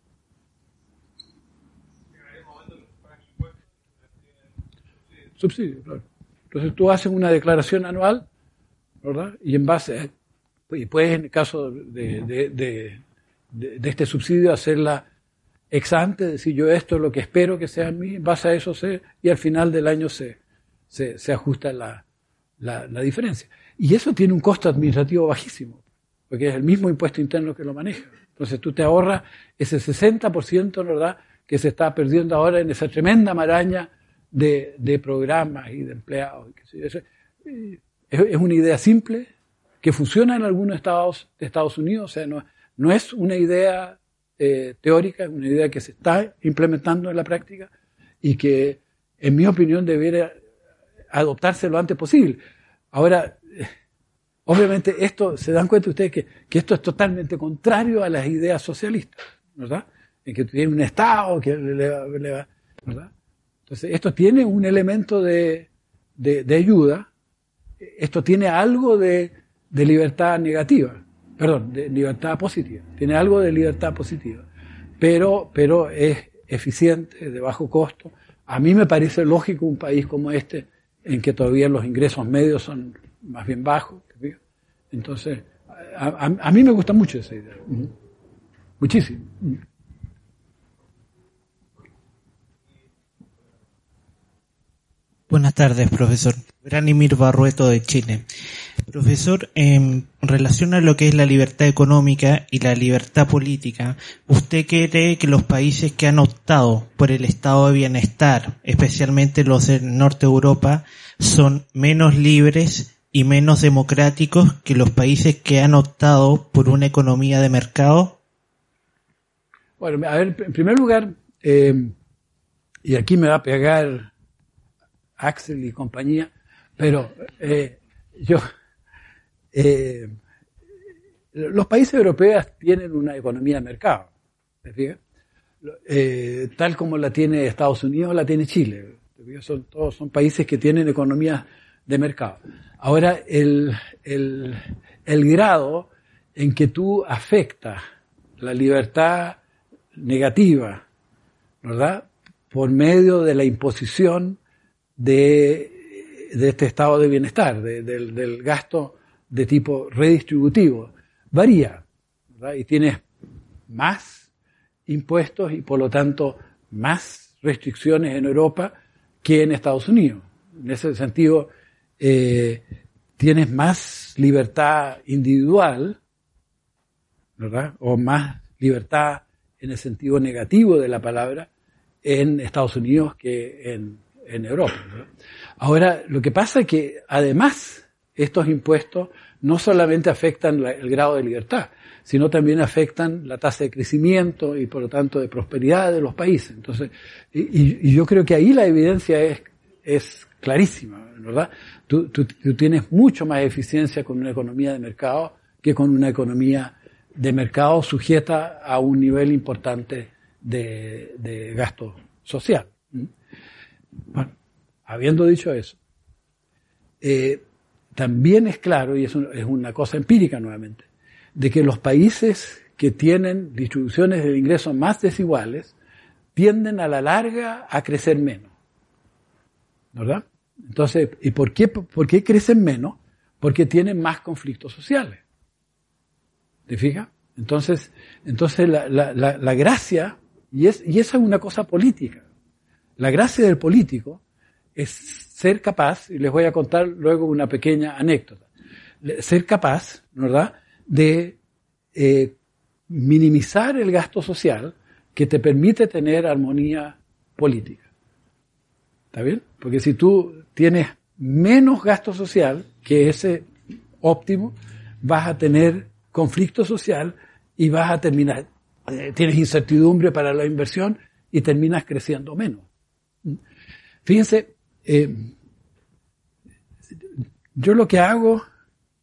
Subsidio, claro. Entonces tú haces una declaración anual, ¿verdad? Y en base, a, y puedes en el caso de, de, de, este subsidio hacerla ex ante, decir yo esto es lo que espero que sea en mí, en base a eso sé, y al final del año se, se, se ajusta la, la, la diferencia. Y eso tiene un costo administrativo bajísimo porque es el mismo impuesto interno que lo maneja. Entonces tú te ahorras ese 60%, ¿verdad?, que se está perdiendo ahora en esa tremenda maraña de, programas y de empleados. Eh, es, una idea simple que funciona en algunos estados de Estados Unidos, o sea, no, no es una idea eh, teórica, es una idea que se está implementando en la práctica y que, en mi opinión, debería adoptarse lo antes posible. Ahora, Obviamente esto, se dan cuenta ustedes que, que esto es totalmente contrario a las ideas socialistas, ¿verdad? En que tiene un Estado que le, va, ¿verdad? Entonces, esto tiene un elemento de, de, ayuda, esto tiene algo de, de, libertad negativa, perdón, de libertad positiva, tiene algo de libertad positiva, pero, pero es eficiente, de bajo costo. A mí me parece lógico un país como este, en que todavía los ingresos medios son más bien bajos, entonces, a, mí me gusta mucho esa idea. Muchísimo. Buenas tardes, profesor. Granimir Barrueto de Chile. Profesor, en relación a lo que es la libertad económica y la libertad política, ¿usted cree que los países que han optado por el estado de bienestar, especialmente los del norte de Europa, son menos libres y menos democráticos que los países que han optado por una economía de mercado? Bueno, a ver, en primer lugar, eh, y aquí me va a pegar Axel y compañía, pero eh, yo, eh, los países europeos tienen una economía de mercado, tal como la tiene Estados Unidos, la tiene Chile. Son, todos son países que tienen economías de mercado. Ahora, el, el, el grado en que tú afectas la libertad negativa, ¿verdad? Por medio de la imposición de, de este estado de bienestar, del, del, gasto de tipo redistributivo, varía, ¿verdad? Y tienes más impuestos y por lo tanto más restricciones en Europa que en Estados Unidos. En ese sentido, eh, tienes más libertad individual, ¿verdad? O más libertad en el sentido negativo de la palabra en Estados Unidos que en, en Europa. Ahora, lo que pasa es que además estos impuestos no solamente afectan el grado de libertad, sino también afectan la tasa de crecimiento y por lo tanto de prosperidad de los países. Entonces, y, yo creo que ahí la evidencia es, es clarísima, ¿verdad? Tú, tienes mucho más eficiencia con una economía de mercado que con una economía de mercado sujeta a un nivel importante de, gasto social. Bueno, habiendo dicho eso, eh, también es claro, y es, es una cosa empírica nuevamente, de que los países que tienen distribuciones de ingresos más desiguales tienden a la larga a crecer menos. ¿Verdad? Entonces, ¿y por qué, por qué crecen menos? porque tienen más conflictos sociales. ¿Te fijas? Entonces, entonces la, la, la, gracia, y, es, y esa es una cosa política, la gracia del político es ser capaz, y les voy a contar luego una pequeña anécdota, ser capaz, ¿verdad?, de eh, minimizar el gasto social que te permite tener armonía política. ¿Está bien? Porque si tú tienes menos gasto social que ese óptimo, vas a tener conflicto social y vas a terminar, eh, tienes incertidumbre para la inversión y terminas creciendo menos. Fíjense, eh, yo lo que hago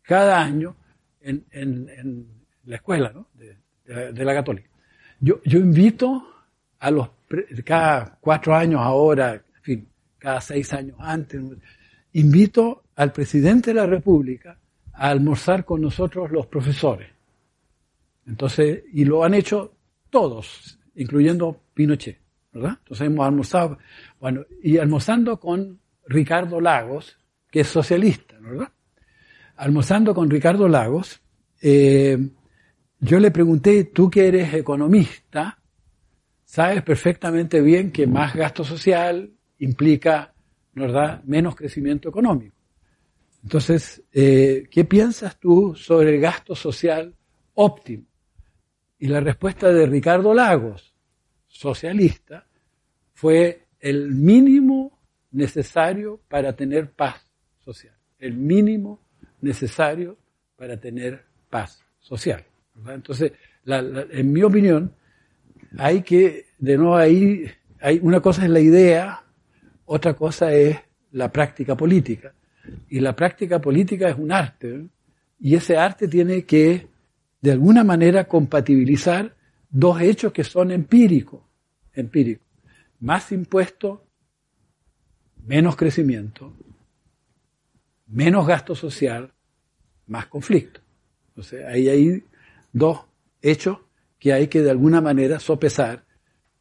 cada año en, la escuela de, la, católica, yo, yo invito a los, cada cuatro años ahora, en fin, cada seis años antes, invito al presidente de la República a almorzar con nosotros los profesores. Entonces, y lo han hecho todos, incluyendo Pinochet, Entonces hemos almorzado, bueno, y almorzando con Ricardo Lagos, que es socialista, ¿verdad? Almorzando con Ricardo Lagos, eh, yo le pregunté, tú que eres economista, sabes perfectamente bien que más gasto social implica, ¿verdad?, menos crecimiento económico. Entonces, eh, ¿qué piensas tú sobre el gasto social óptimo? Y la respuesta de Ricardo Lagos, socialista, fue el mínimo necesario para tener paz social. El mínimo necesario para tener paz social. Entonces, en mi opinión, hay que, de nuevo ahí, hay, una cosa es la idea, otra cosa es la práctica política. Y la práctica política es un arte, y ese arte tiene que de alguna manera compatibilizar dos hechos que son. Empíricos. Más impuestos, menos crecimiento, menos gasto social, más conflicto. Entonces, ahí hay dos hechos que hay que de alguna manera sopesar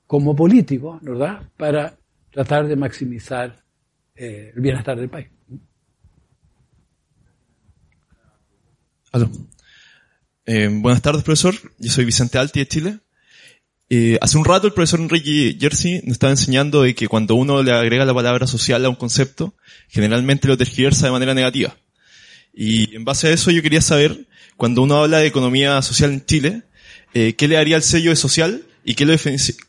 como políticos, ¿verdad?, para tratar de maximizar eh, el bienestar del país. Aló. Eh, buenas tardes, profesor. Yo soy Vicente Alti de Chile. Eh, hace un rato el profesor Enrique Jersey nos estaba enseñando de que cuando uno le agrega la palabra social a un concepto, generalmente lo tergiversa de manera negativa. Y en base a eso yo quería saber, cuando uno habla de economía social en Chile, eh, ¿qué le haría el sello de social y qué lo,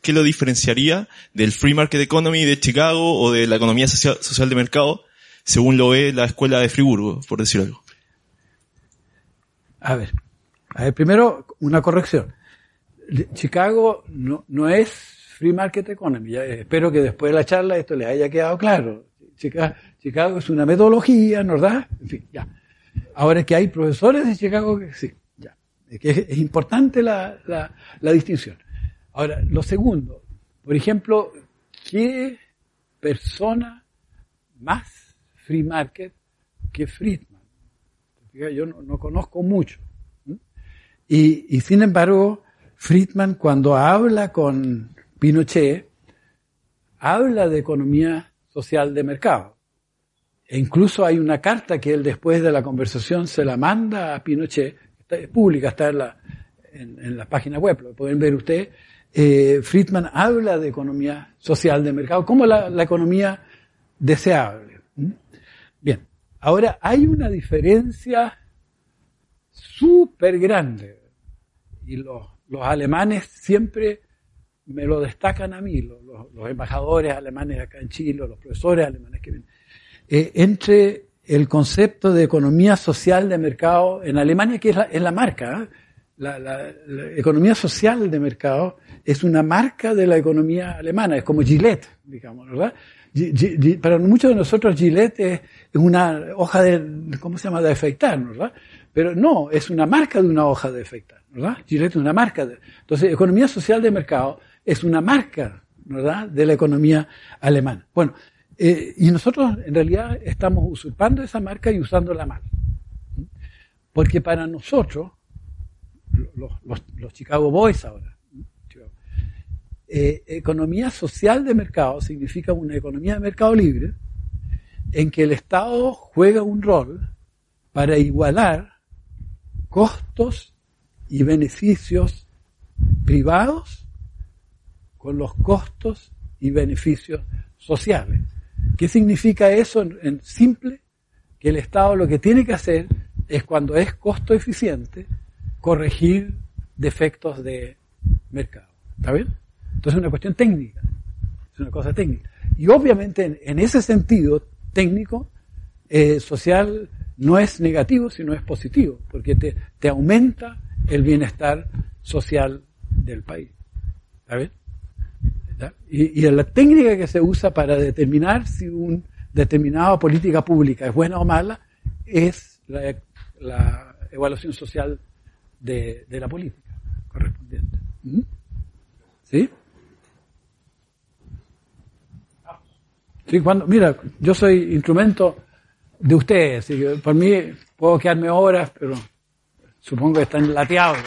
qué lo diferenciaría del free market economy de Chicago o de la economía social, social de mercado, según lo ve la escuela de Friburgo, por decir algo? A ver, a ver, primero, una corrección. Chicago no, no es free market economy. espero que después de la charla esto les haya quedado claro. Chicago, es una metodología, ¿verdad? En fin, ya. Ahora que hay profesores de Chicago que sí, ya. Es importante la, la, distinción. Ahora, lo segundo, por ejemplo, ¿qué persona más free market que Friedman? Yo no, no conozco mucho. Y, sin embargo, Friedman cuando habla con Pinochet, habla de economía social de mercado. E incluso hay una carta que él después de la conversación se la manda a Pinochet, está, es pública, está en la, en, página web, lo pueden ver ustedes. Eh, Friedman habla de economía social de mercado como la, la economía deseable. ¿Mm? Bien, ahora hay una diferencia súper grande y los, alemanes siempre me lo destacan a mí, los, embajadores alemanes acá en Chile, los profesores alemanes que vienen, eh, entre el concepto de economía social de mercado en Alemania, que es la, marca, ¿eh? la, economía social de mercado es una marca de la economía alemana, es como Gillette, digamos, ¿verdad? para muchos de nosotros Gillette es, una hoja de, ¿cómo se llama?, de afeitar, ¿verdad? Pero no, es una marca de una hoja de afeitar. ¿verdad? Gillette es una marca. entonces, economía social de mercado es una marca, ¿verdad?, de la economía alemana. Bueno, eh, y nosotros en realidad estamos usurpando esa marca y usándola mal. Porque para nosotros, los, Chicago Boys ahora, eh, economía social de mercado significa una economía de mercado libre en que el Estado juega un rol para igualar costos y beneficios privados con los costos y beneficios sociales. ¿Qué significa eso en, simple? Que el Estado lo que tiene que hacer es cuando es costo eficiente, corregir defectos de mercado. ¿Está bien? Entonces es una cuestión técnica, es una cosa técnica. Y obviamente en, ese sentido técnico, eh, social no es negativo, sino es positivo, porque te, te aumenta el bienestar social del país. ¿Está bien? Y, y la técnica que se usa para determinar si una determinada política pública es buena o mala es la, evaluación social de, la política correspondiente. ¿Mm? ¿Sí? Sí, cuando, mira, yo soy instrumento de ustedes, por mí puedo quedarme horas, pero supongo que están lateados.